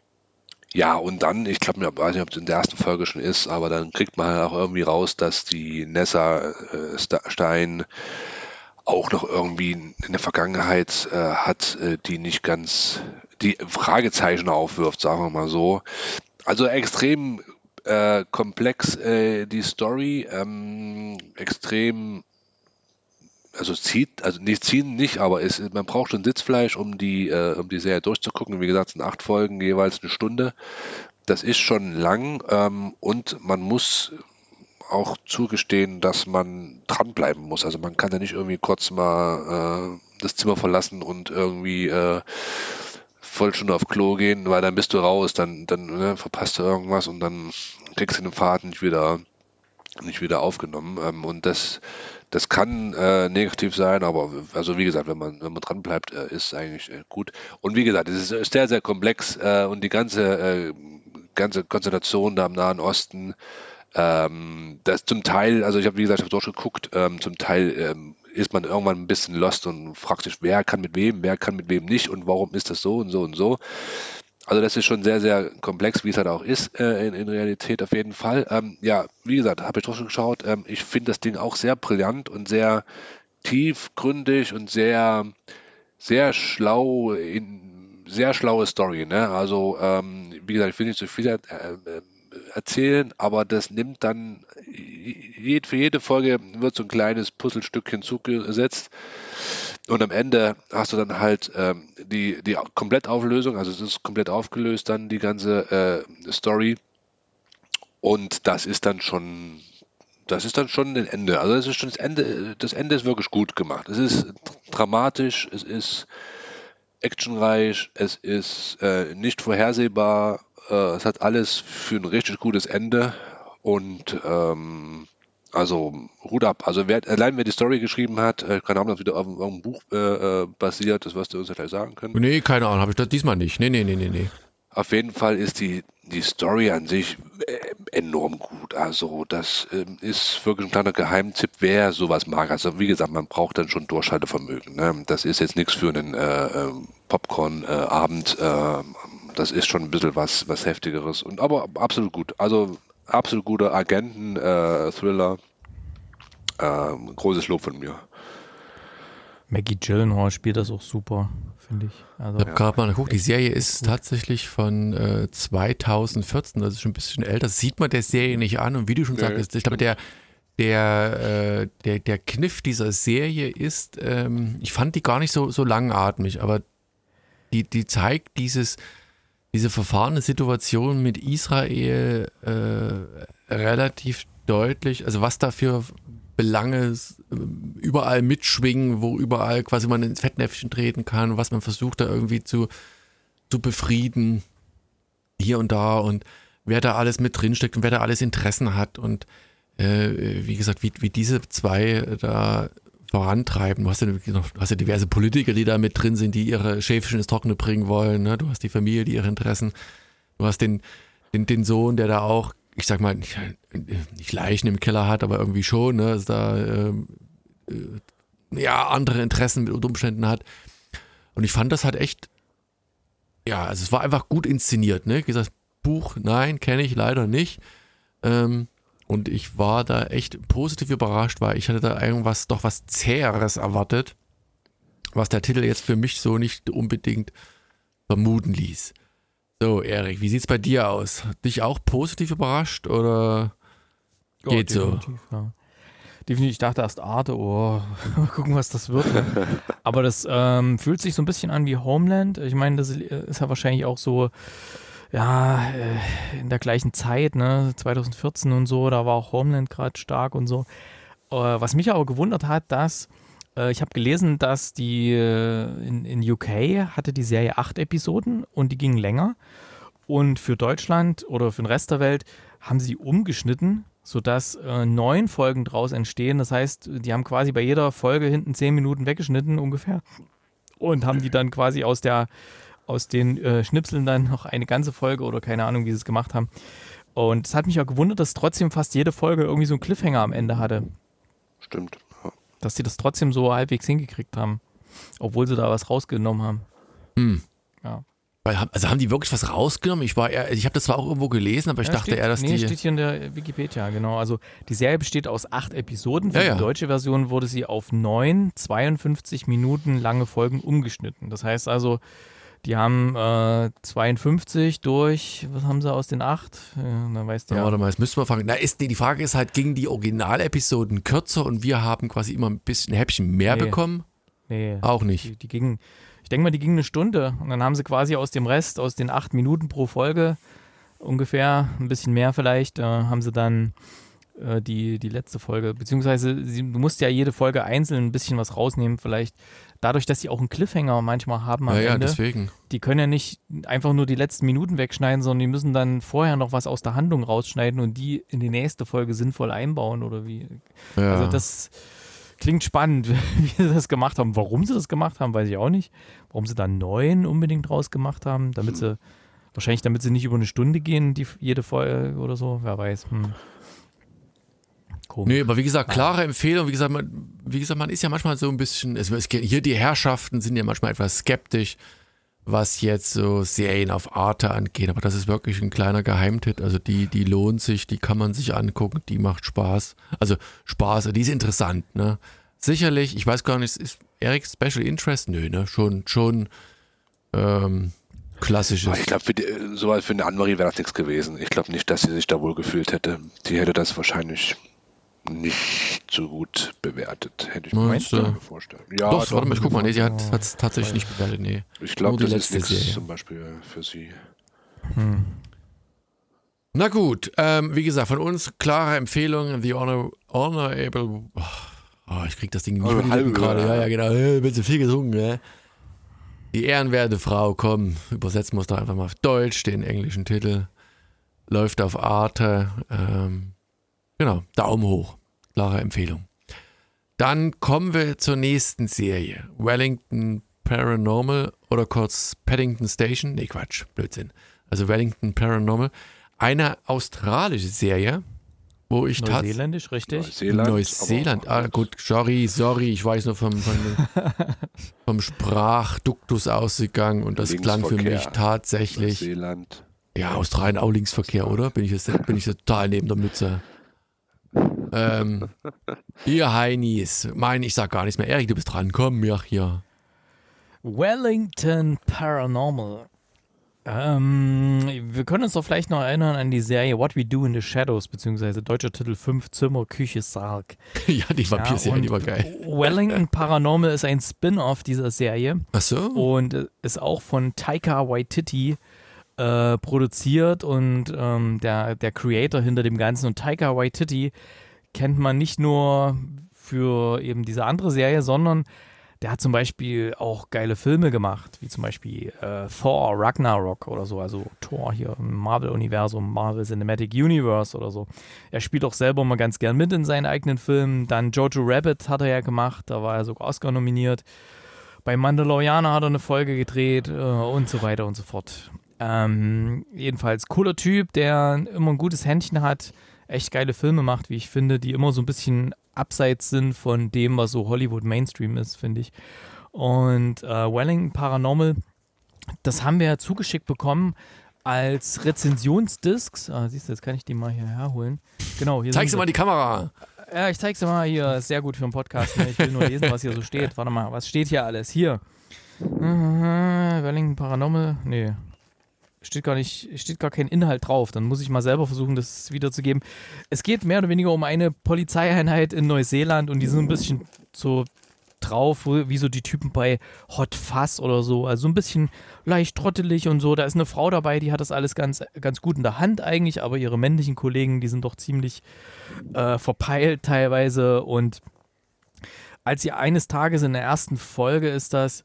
ja, und dann, ich glaube, ich weiß nicht, ob es in der ersten Folge schon ist, aber dann kriegt man halt auch irgendwie raus, dass die Nessa äh, Stein auch noch irgendwie eine Vergangenheit äh, hat, äh, die nicht ganz, die Fragezeichen aufwirft, sagen wir mal so. Also extrem äh, komplex äh, die Story, ähm, extrem also zieht, also nicht ziehen nicht, aber es, man braucht schon Sitzfleisch, um die, äh, um die Serie durchzugucken. Wie gesagt, es sind acht Folgen, jeweils eine Stunde. Das ist schon lang ähm, und man muss auch zugestehen, dass man dranbleiben muss. Also man kann ja nicht irgendwie kurz mal äh, das Zimmer verlassen und irgendwie äh, voll schon auf Klo gehen, weil dann bist du raus, dann, dann ne, verpasst du irgendwas und dann kriegst du den Faden nicht wieder, nicht wieder aufgenommen. Ähm, und das, das kann äh, negativ sein, aber also wie gesagt, wenn man, wenn man dran bleibt, äh, ist eigentlich äh, gut. Und wie gesagt, es ist sehr, sehr komplex äh, und die ganze, äh, ganze Konstellation da im Nahen Osten, ähm, das zum Teil, also ich habe wie gesagt, ich durchgeguckt, ähm, zum Teil ähm, ist man irgendwann ein bisschen lost und fragt sich, wer kann mit wem, wer kann mit wem nicht und warum ist das so und so und so. Also das ist schon sehr, sehr komplex, wie es halt auch ist äh, in, in, Realität auf jeden Fall. Ähm, ja, wie gesagt, habe ich schon geschaut. Ähm, ich finde das Ding auch sehr brillant und sehr tiefgründig und sehr, sehr schlau, in, sehr schlaue Story. Ne? Also ähm, wie gesagt, ich will nicht so viel äh, äh erzählen, aber das nimmt dann, für jede Folge wird so ein kleines Puzzlestück hinzugesetzt. Und am Ende hast du dann halt ähm, die, die Komplettauflösung, also es ist komplett aufgelöst, dann die ganze äh, Story. Und das ist dann schon, das ist dann schon ein Ende. Also das ist schon das Ende, das Ende ist wirklich gut gemacht. Es ist dramatisch, es ist actionreich, es ist äh, nicht vorhersehbar, äh, es hat alles für ein richtig gutes Ende und ähm, also Hut ab. Also wer, allein wer die Story geschrieben hat, äh, keine Ahnung, ob wieder auf, auf einem Buch äh, äh, basiert, das wirst du uns ja gleich sagen können. Nee, keine Ahnung, habe ich das diesmal nicht. Nee, nee, nee, nee, nee. Auf jeden Fall ist die, die Story an sich äh, enorm gut. Also das äh, ist wirklich ein kleiner Geheimtipp, wer sowas mag. Also wie gesagt, man braucht dann schon Durchhaltevermögen. Ne? Das ist jetzt nichts für einen äh, ähm, Popcorn-Abend. Das ist schon ein bisschen was, was Heftigeres. Und aber absolut gut. Also absolut guter Agenten-Thriller. Äh, großes Lob von mir. Maggie Gyllenhaal spielt das auch super, finde ich. Also, ich habe gerade mal geguckt, die Serie ist tatsächlich von äh, 2014, das ist schon ein bisschen älter. Das sieht man der Serie nicht an. Und wie du schon nee, sagst, ich glaube, der, der, äh, der, der Kniff dieser Serie ist, ähm, ich fand die gar nicht so, so langatmig, aber die, die zeigt dieses, diese verfahrene Situation mit Israel äh, relativ deutlich, also was da für Belange äh, überall mitschwingen, wo überall quasi man ins Fettnäpfchen treten kann, was man versucht da irgendwie zu, zu befrieden, hier und da und wer da alles mit drinsteckt und wer da alles Interessen hat und äh, wie gesagt, wie, wie diese zwei da vorantreiben. Du hast ja, du hast ja diverse Politiker, die da mit drin sind, die ihre Schäfchen ins Trockene bringen wollen. Ne? Du hast die Familie, die ihre Interessen. Du hast den, den, den Sohn, der da auch, ich sag mal, nicht, nicht Leichen im Keller hat, aber irgendwie schon, ne? dass da ähm, äh, ja, andere Interessen mit Umständen hat. Und ich fand das halt echt, ja, also es war einfach gut inszeniert. Ne? Wie gesagt, Buch, nein, kenne ich leider nicht. Ähm, und ich war da echt positiv überrascht, weil ich hatte da irgendwas, doch was Zäheres erwartet, was der Titel jetzt für mich so nicht unbedingt vermuten ließ. So, Erik, wie sieht's bei dir aus? Dich auch positiv überrascht oder geht ja, so? Ja. Definitiv, ich dachte erst Arte, oh, mal [laughs] gucken, was das wird. Aber das ähm, fühlt sich so ein bisschen an wie Homeland. Ich meine, das ist ja wahrscheinlich auch so ja, äh, in der gleichen Zeit, ne, 2014 und so, da war auch Homeland gerade stark und so. Äh, was mich aber gewundert hat, dass äh, ich habe gelesen, dass die in, in UK hatte die Serie acht Episoden und die gingen länger. Und für Deutschland oder für den Rest der Welt haben sie umgeschnitten, sodass äh, neun Folgen draus entstehen. Das heißt, die haben quasi bei jeder Folge hinten zehn Minuten weggeschnitten ungefähr und haben die dann quasi aus der aus den äh, Schnipseln dann noch eine ganze Folge oder keine Ahnung, wie sie es gemacht haben. Und es hat mich auch gewundert, dass trotzdem fast jede Folge irgendwie so einen Cliffhanger am Ende hatte. Stimmt. Ja. Dass sie das trotzdem so halbwegs hingekriegt haben, obwohl sie da was rausgenommen haben. Hm. Ja. Also haben die wirklich was rausgenommen? Ich war eher, ich habe das zwar auch irgendwo gelesen, aber ich ja, dachte steht, eher, dass nee, die. steht hier in der Wikipedia, genau. Also die Serie besteht aus acht Episoden. Für ja, die deutsche Version wurde sie auf neun, 52 Minuten lange Folgen umgeschnitten. Das heißt also, die haben äh, 52 durch, was haben sie aus den acht? Ja, dann weißt du ja. Warte mal, jetzt müssen wir fangen. Na, ist, die Frage ist halt, gingen die Originalepisoden kürzer und wir haben quasi immer ein bisschen ein Häppchen mehr nee. bekommen? Nee. Auch nicht. Die, die gingen, ich denke mal, die gingen eine Stunde und dann haben sie quasi aus dem Rest, aus den acht Minuten pro Folge, ungefähr, ein bisschen mehr vielleicht, äh, haben sie dann äh, die, die letzte Folge. Beziehungsweise sie, du musst ja jede Folge einzeln ein bisschen was rausnehmen, vielleicht. Dadurch, dass sie auch einen Cliffhanger manchmal haben am Ja, ja, Ende. deswegen. Die können ja nicht einfach nur die letzten Minuten wegschneiden, sondern die müssen dann vorher noch was aus der Handlung rausschneiden und die in die nächste Folge sinnvoll einbauen oder wie. Ja. Also das klingt spannend, [laughs] wie sie das gemacht haben. Warum sie das gemacht haben, weiß ich auch nicht. Warum sie da neun unbedingt draus gemacht haben, damit sie, wahrscheinlich damit sie nicht über eine Stunde gehen, die, jede Folge oder so, wer weiß. Hm. Komisch. Nee, aber wie gesagt, klare Empfehlung. Wie gesagt, man, wie gesagt, man ist ja manchmal so ein bisschen, es, es, hier die Herrschaften sind ja manchmal etwas skeptisch, was jetzt so Serien auf Arte angeht. Aber das ist wirklich ein kleiner Geheimtipp. Also die, die lohnt sich, die kann man sich angucken, die macht Spaß. Also Spaß, die ist interessant, ne? Sicherlich, ich weiß gar nicht, ist Eric Special Interest? Nö, ne? Schon, schon ähm, klassisches. Aber ich glaube, für die, so für eine Annemarie wäre das nichts gewesen. Ich glaube nicht, dass sie sich da wohl gefühlt hätte. Die hätte das wahrscheinlich nicht so gut bewertet, hätte ich mir Meinst mir vorstellen. Ja, doch, warte mal, ich guck mal, nee, sie hat es tatsächlich nicht bewertet, nee. Ich glaube, das ist letzte nichts Serie. zum Beispiel für sie. Hm. Na gut, ähm, wie gesagt, von uns klare Empfehlung, The Honor, Honorable. Oh, ich krieg das Ding nicht Oh, halbe, gerade. Ja, ja. genau. Äh, Wird so viel gesungen, ja. Die ehrenwerte Frau, komm, übersetzen wir es doch einfach mal auf Deutsch, den englischen Titel. Läuft auf Arte. Ähm, genau, Daumen hoch. Klare Empfehlung. Dann kommen wir zur nächsten Serie. Wellington Paranormal oder kurz Paddington Station. Nee, Quatsch, Blödsinn. Also Wellington Paranormal. Eine australische Serie, wo ich tatsächlich. Neuseeländisch, richtig? Neuseeland. Neuseeland. Ah, gut, sorry, sorry. Ich weiß nur vom, vom, [laughs] vom Sprachduktus ausgegangen und das klang für mich tatsächlich. Neuseeland. Ja, Australien auch Linksverkehr, oder? Bin ich jetzt bin ich total neben der Mütze. Ähm, ihr Heinis, mein, ich sag gar nichts mehr. Erik, du bist dran. Komm, ja, hier. Wellington Paranormal. Ähm, wir können uns doch vielleicht noch erinnern an die Serie What We Do in the Shadows, beziehungsweise deutscher Titel 5 Zimmer, Küche, Sarg. [laughs] ja, die Vampirserie, und die war geil. Wellington Paranormal ist ein Spin-off dieser Serie Ach so? und äh, ist auch von Taika Waititi äh, produziert und ähm, der, der Creator hinter dem Ganzen. Und Taika Waititi kennt man nicht nur für eben diese andere Serie, sondern der hat zum Beispiel auch geile Filme gemacht, wie zum Beispiel äh, Thor Ragnarok oder so, also Thor hier im Marvel-Universum, Marvel Cinematic Universe oder so. Er spielt auch selber mal ganz gern mit in seinen eigenen Filmen. Dann Jojo Rabbit hat er ja gemacht, da war er sogar Oscar nominiert. Bei Mandalorianer hat er eine Folge gedreht äh, und so weiter und so fort. Ähm, jedenfalls cooler Typ, der immer ein gutes Händchen hat, echt geile Filme macht, wie ich finde, die immer so ein bisschen abseits sind von dem, was so Hollywood Mainstream ist, finde ich. Und äh, Wellington Paranormal, das haben wir ja zugeschickt bekommen als Rezensionsdiscs. Ah, siehst du, jetzt kann ich die mal hier herholen. Genau, hier Zeig's sind dir mal die Kamera. Ja, ich zeig's dir mal hier. Ist sehr gut für einen Podcast. Ne? Ich will nur lesen, was hier so steht. Warte mal, was steht hier alles? Hier. Mhm, Wellington Paranormal. Nee. Steht gar nicht, steht gar kein Inhalt drauf. Dann muss ich mal selber versuchen, das wiederzugeben. Es geht mehr oder weniger um eine Polizeieinheit in Neuseeland und die sind ein bisschen so drauf, wie so die Typen bei Hot Fuzz oder so. Also ein bisschen leicht trottelig und so. Da ist eine Frau dabei, die hat das alles ganz, ganz gut in der Hand eigentlich, aber ihre männlichen Kollegen, die sind doch ziemlich äh, verpeilt teilweise. Und als sie eines Tages in der ersten Folge ist das,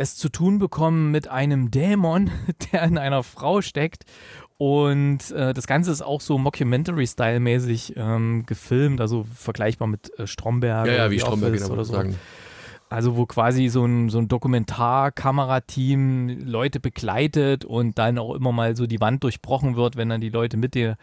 es zu tun bekommen mit einem Dämon, [laughs] der in einer Frau steckt. Und äh, das Ganze ist auch so Mockumentary-Style-mäßig ähm, gefilmt, also vergleichbar mit äh, Stromberg Ja, oder ja, wie Stromberg genau oder so. sagen. Also wo quasi so ein, so ein Dokumentarkamerateam Leute begleitet und dann auch immer mal so die Wand durchbrochen wird, wenn dann die Leute mit dir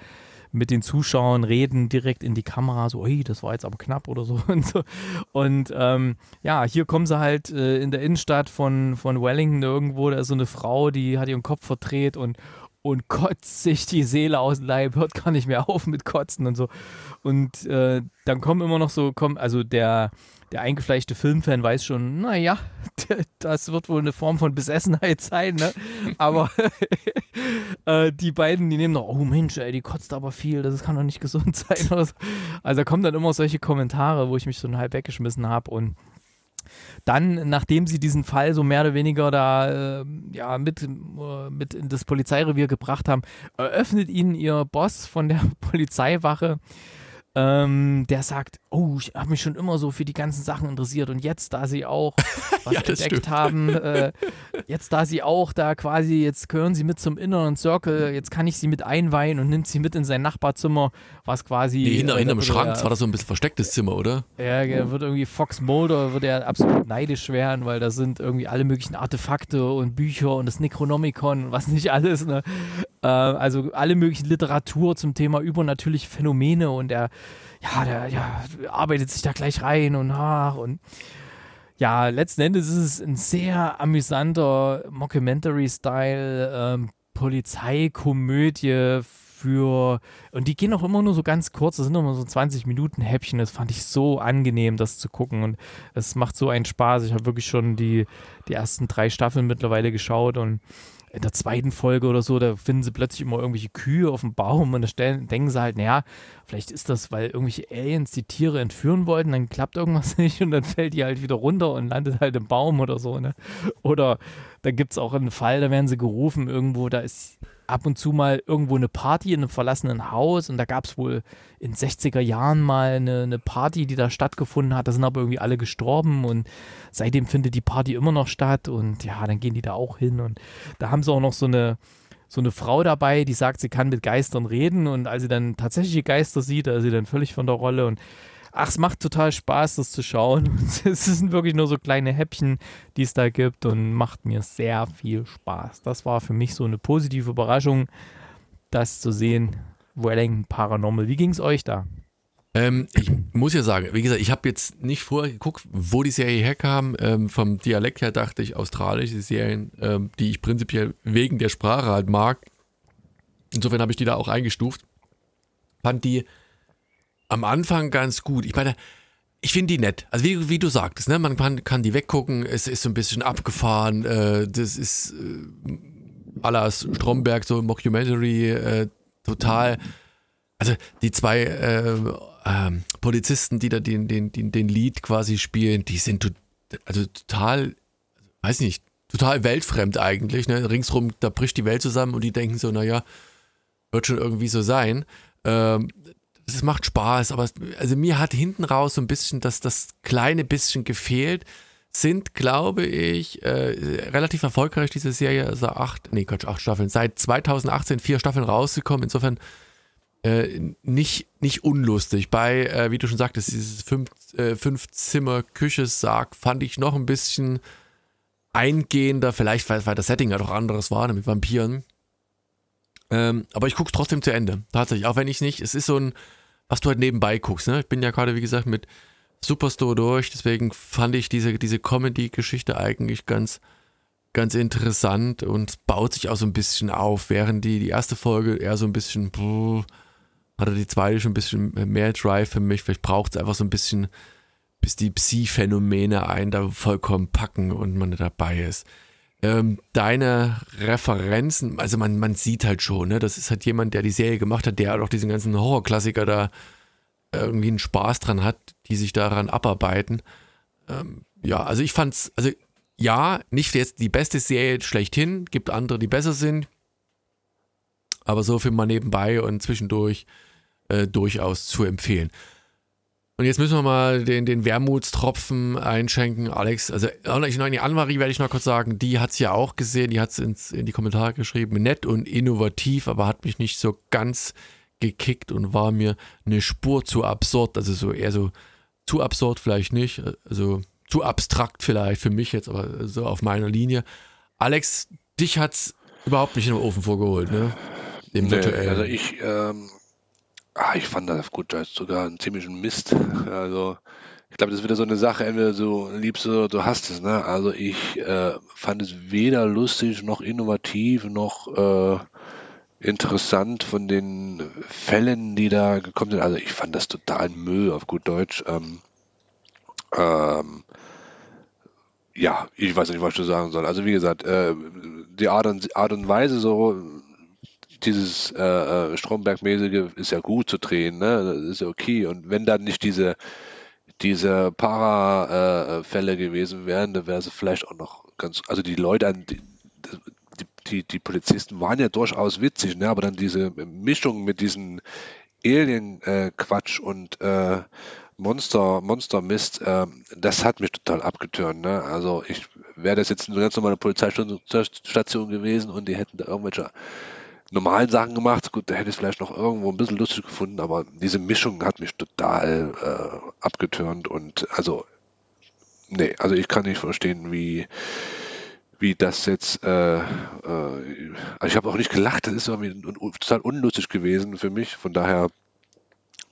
mit den Zuschauern reden, direkt in die Kamera, so, ey, das war jetzt aber knapp oder so [laughs] und so. Und ähm, ja, hier kommen sie halt äh, in der Innenstadt von, von Wellington irgendwo, da ist so eine Frau, die hat ihren Kopf verdreht und, und kotzt sich die Seele aus dem Leib, hört gar nicht mehr auf mit Kotzen und so. Und äh, dann kommen immer noch so, kommen, also der, der eingefleischte Filmfan weiß schon, naja, das wird wohl eine Form von Besessenheit sein, ne? Aber [laughs] äh, die beiden, die nehmen noch, oh Mensch, ey, die kotzt aber viel, das kann doch nicht gesund [laughs] sein. Also da kommen dann immer solche Kommentare, wo ich mich so halb weggeschmissen habe und dann, nachdem sie diesen Fall so mehr oder weniger da äh, ja, mit, äh, mit in das Polizeirevier gebracht haben, eröffnet ihnen ihr Boss von der [laughs] Polizeiwache, ähm, der sagt, oh, ich habe mich schon immer so für die ganzen Sachen interessiert und jetzt, da sie auch [laughs] was ja, entdeckt stimmt. haben, [laughs] äh, jetzt da sie auch da quasi, jetzt gehören sie mit zum inneren Circle, jetzt kann ich sie mit einweihen und nimmt sie mit in sein Nachbarzimmer, was quasi... Nee, hinter, äh, hinterm Schrank, das war das so ein bisschen verstecktes Zimmer, oder? Ja, ja. wird irgendwie Fox Mulder, wird er absolut neidisch werden, weil da sind irgendwie alle möglichen Artefakte und Bücher und das Necronomicon und was nicht alles, ne? Äh, also alle möglichen Literatur zum Thema übernatürliche Phänomene und er ja, der ja, arbeitet sich da gleich rein und ach und ja, letzten Endes ist es ein sehr amüsanter Mockumentary-Style ähm, Polizeikomödie für und die gehen auch immer nur so ganz kurz, das sind immer so 20 Minuten Häppchen, das fand ich so angenehm, das zu gucken und es macht so einen Spaß. Ich habe wirklich schon die, die ersten drei Staffeln mittlerweile geschaut und in der zweiten Folge oder so, da finden sie plötzlich immer irgendwelche Kühe auf dem Baum und da stellen, denken sie halt, naja, vielleicht ist das, weil irgendwelche Aliens die Tiere entführen wollten, dann klappt irgendwas [laughs] nicht und dann fällt die halt wieder runter und landet halt im Baum oder so, ne? Oder da gibt es auch einen Fall, da werden sie gerufen irgendwo, da ist ab und zu mal irgendwo eine Party in einem verlassenen Haus und da gab es wohl in 60er Jahren mal eine, eine, Party, die da stattgefunden hat. Da sind aber irgendwie alle gestorben und seitdem findet die Party immer noch statt und ja, dann gehen die da auch hin und da haben sie auch noch so eine so eine Frau dabei, die sagt, sie kann mit Geistern reden und als sie dann tatsächliche Geister sieht, da ist sie dann völlig von der Rolle und ach, es macht total Spaß, das zu schauen. [laughs] es sind wirklich nur so kleine Häppchen, die es da gibt und macht mir sehr viel Spaß. Das war für mich so eine positive Überraschung, das zu sehen. Wellington Paranormal. Wie ging es euch da? Ähm, ich muss ja sagen, wie gesagt, ich habe jetzt nicht vorher geguckt, wo die Serie herkam. Ähm, vom Dialekt her dachte ich australische Serien, ähm, die ich prinzipiell wegen der Sprache halt mag. Insofern habe ich die da auch eingestuft. Fand die am Anfang ganz gut. Ich meine, ich finde die nett. Also wie, wie du sagtest, ne? man kann, kann die weggucken, es ist so ein bisschen abgefahren, äh, das ist äh, Alas Stromberg, so Mockumentary, äh, total. Also die zwei äh, ähm, Polizisten, die da den, den, den, den Lied quasi spielen, die sind to also total, weiß nicht, total weltfremd eigentlich. Ne? Ringsrum, da bricht die Welt zusammen und die denken so, naja, wird schon irgendwie so sein. Ähm, es macht Spaß, aber also mir hat hinten raus so ein bisschen das, das kleine bisschen gefehlt. Sind, glaube ich, äh, relativ erfolgreich, diese Serie. Also acht, nee, Quatsch, acht Staffeln. Seit 2018 vier Staffeln rausgekommen. Insofern äh, nicht, nicht unlustig. Bei, äh, wie du schon sagtest, dieses äh, fünf Zimmer Küchesarg fand ich noch ein bisschen eingehender. Vielleicht, weil, weil das Setting ja doch anderes war, ne, mit Vampiren. Ähm, aber ich gucke es trotzdem zu Ende. Tatsächlich. Auch wenn ich nicht, es ist so ein was du halt nebenbei guckst. Ne? Ich bin ja gerade, wie gesagt, mit Superstore durch, deswegen fand ich diese, diese Comedy-Geschichte eigentlich ganz, ganz interessant und baut sich auch so ein bisschen auf, während die, die erste Folge eher so ein bisschen, brr, hatte die zweite schon ein bisschen mehr Drive für mich. Vielleicht braucht es einfach so ein bisschen, bis die Psi-Phänomene einen da vollkommen packen und man dabei ist. Ähm, deine Referenzen, also man, man sieht halt schon, ne, das ist halt jemand, der die Serie gemacht hat, der halt auch diesen ganzen Horrorklassiker da irgendwie einen Spaß dran hat, die sich daran abarbeiten. Ähm, ja, also ich fand's, also ja, nicht jetzt die beste Serie schlechthin, gibt andere, die besser sind, aber so für mal nebenbei und zwischendurch äh, durchaus zu empfehlen. Und jetzt müssen wir mal den, den Wermutstropfen einschenken. Alex, also ich noch die Anmarie werde ich noch kurz sagen, die hat es ja auch gesehen, die hat es in die Kommentare geschrieben. Nett und innovativ, aber hat mich nicht so ganz gekickt und war mir eine Spur zu absurd. Also so eher so zu absurd vielleicht nicht, also zu abstrakt vielleicht für mich jetzt, aber so auf meiner Linie. Alex, dich hat es überhaupt nicht in den Ofen vorgeholt, ne? Dem nee, Also ich, ähm, Ah, ich fand das auf gut Deutsch sogar einen ziemlichen Mist. Also, ich glaube, das ist wieder so eine Sache, entweder du liebst es oder du hast es. Ne? Also, ich äh, fand es weder lustig noch innovativ noch äh, interessant von den Fällen, die da gekommen sind. Also, ich fand das total Müll auf gut Deutsch. Ähm, ähm, ja, ich weiß nicht, was ich sagen soll. Also, wie gesagt, äh, die Art und, Art und Weise so dieses äh, äh, Stromberg-mäßige ist ja gut zu drehen, ne? Das ist ja okay. Und wenn dann nicht diese, diese Para-Fälle äh, gewesen wären, dann wäre es vielleicht auch noch ganz, also die Leute die, die, die, Polizisten waren ja durchaus witzig, ne? aber dann diese Mischung mit diesen Alien-Quatsch und äh, Monster, Monster Mist, äh, das hat mich total abgetürnt. Ne? Also ich wäre das jetzt eine ganz normale Polizeistation gewesen und die hätten da irgendwelche normalen Sachen gemacht. Gut, da hätte ich es vielleicht noch irgendwo ein bisschen lustig gefunden, aber diese Mischung hat mich total äh, abgetürnt und also nee, also ich kann nicht verstehen, wie wie das jetzt, äh, äh, also ich habe auch nicht gelacht, das ist irgendwie total unlustig gewesen für mich, von daher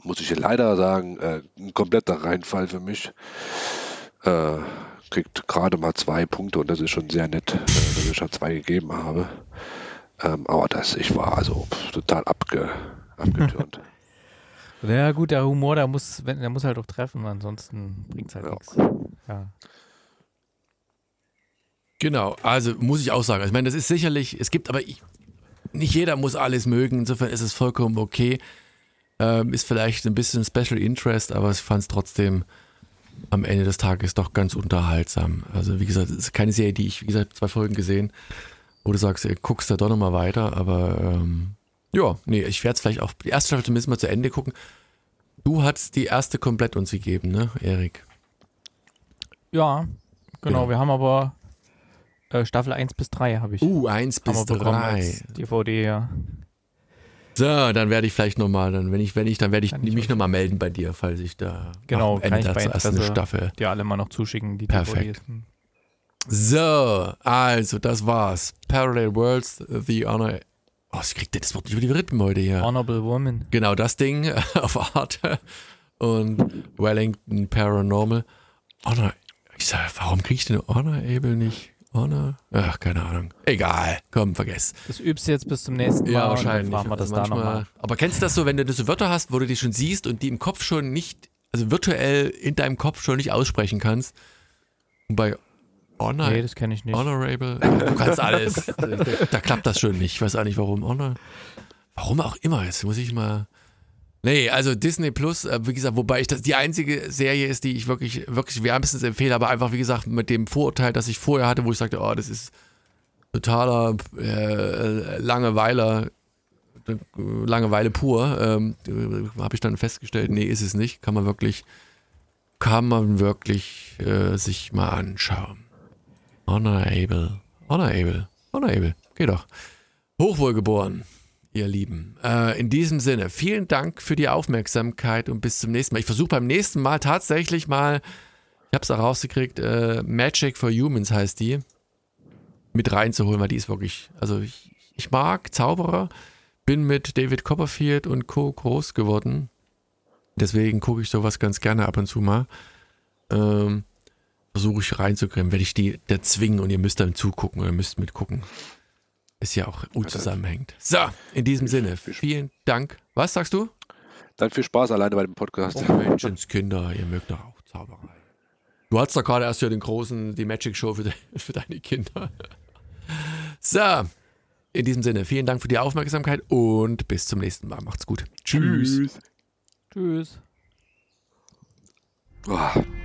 muss ich leider sagen, äh, ein kompletter Reinfall für mich. Äh, kriegt gerade mal zwei Punkte und das ist schon sehr nett, äh, dass ich schon zwei gegeben habe. Ähm, aber das, ich war also total abge, abgetürnt. [laughs] Ja gut, der Humor, der muss, der muss halt auch treffen, ansonsten bringt es halt ja. nichts. Ja. Genau, also muss ich auch sagen. Also ich meine, das ist sicherlich, es gibt aber ich, nicht jeder muss alles mögen, insofern ist es vollkommen okay. Ähm, ist vielleicht ein bisschen Special Interest, aber ich fand es trotzdem am Ende des Tages doch ganz unterhaltsam. Also wie gesagt, es ist keine Serie, die ich, wie gesagt, zwei Folgen gesehen, wo du sagst, ey, guckst da doch nochmal weiter, aber ähm, ja, nee, ich werde es vielleicht auch die erste Staffel zumindest mal zu Ende gucken. Du hast die erste komplett uns gegeben, ne, Erik? Ja, genau, genau. Wir haben aber äh, Staffel 1 bis 3 habe ich. Uh, 1 bis 3. DVD, ja. So, dann werde ich vielleicht nochmal, dann, wenn ich, wenn ich, dann werde ich kann mich nochmal melden bei dir, falls ich da genau, Ende kann ich zur ersten Staffel. Die alle mal noch zuschicken, die Perfekt. DVDs. So, also das war's. Parallel Worlds, The Honor. Oh, ich krieg das Wort nicht über die Rippen heute hier. Honorable Woman. Genau, das Ding [laughs] auf Arte und Wellington Paranormal. Honor. Ich sag, warum krieg ich den Honor-Able nicht? Honor? Ach, keine Ahnung. Egal. Komm, vergess. Das übst du jetzt bis zum nächsten Mal. Ja, wahrscheinlich. Machen wir das also da nochmal. Aber kennst du das so, wenn du so Wörter hast, wo du die schon siehst und die im Kopf schon nicht, also virtuell in deinem Kopf schon nicht aussprechen kannst? Und bei Honor. Nee, das kenne ich nicht. Honorable. Du kannst alles. [laughs] da, klappt das schon nicht. Ich weiß auch nicht warum. Honor. Warum auch immer. Jetzt muss ich mal. Nee, also Disney Plus, äh, wie gesagt, wobei ich das die einzige Serie ist, die ich wirklich, wirklich wärmstens empfehle, aber einfach, wie gesagt, mit dem Vorurteil, das ich vorher hatte, wo ich sagte, oh, das ist totaler äh, Langeweiler, Langeweile pur, ähm, habe ich dann festgestellt, nee, ist es nicht. Kann man wirklich, kann man wirklich äh, sich mal anschauen. Honorable, honorable, honorable, geht doch. Hochwohlgeboren ihr Lieben. Äh, in diesem Sinne, vielen Dank für die Aufmerksamkeit und bis zum nächsten Mal. Ich versuche beim nächsten Mal tatsächlich mal, ich habe es auch rausgekriegt, äh, Magic for Humans heißt die, mit reinzuholen, weil die ist wirklich, also ich, ich mag Zauberer, bin mit David Copperfield und Co. groß geworden. Deswegen gucke ich sowas ganz gerne ab und zu mal. Ähm, versuche ich reinzukriegen, werde ich die da zwingen und ihr müsst dann zugucken oder müsst mitgucken. Ist ja auch gut zusammenhängt. So, in diesem Sinne, vielen Dank. Was sagst du? Dann viel Spaß alleine bei dem Podcast. Oh, Menschenskinder, ihr mögt doch auch Zauberei. Du hattest doch gerade erst ja den großen, die Magic Show für, de, [laughs] für deine Kinder. So, in diesem Sinne, vielen Dank für die Aufmerksamkeit und bis zum nächsten Mal. Macht's gut. Tschüss. Tschüss. Tschüss. Oh.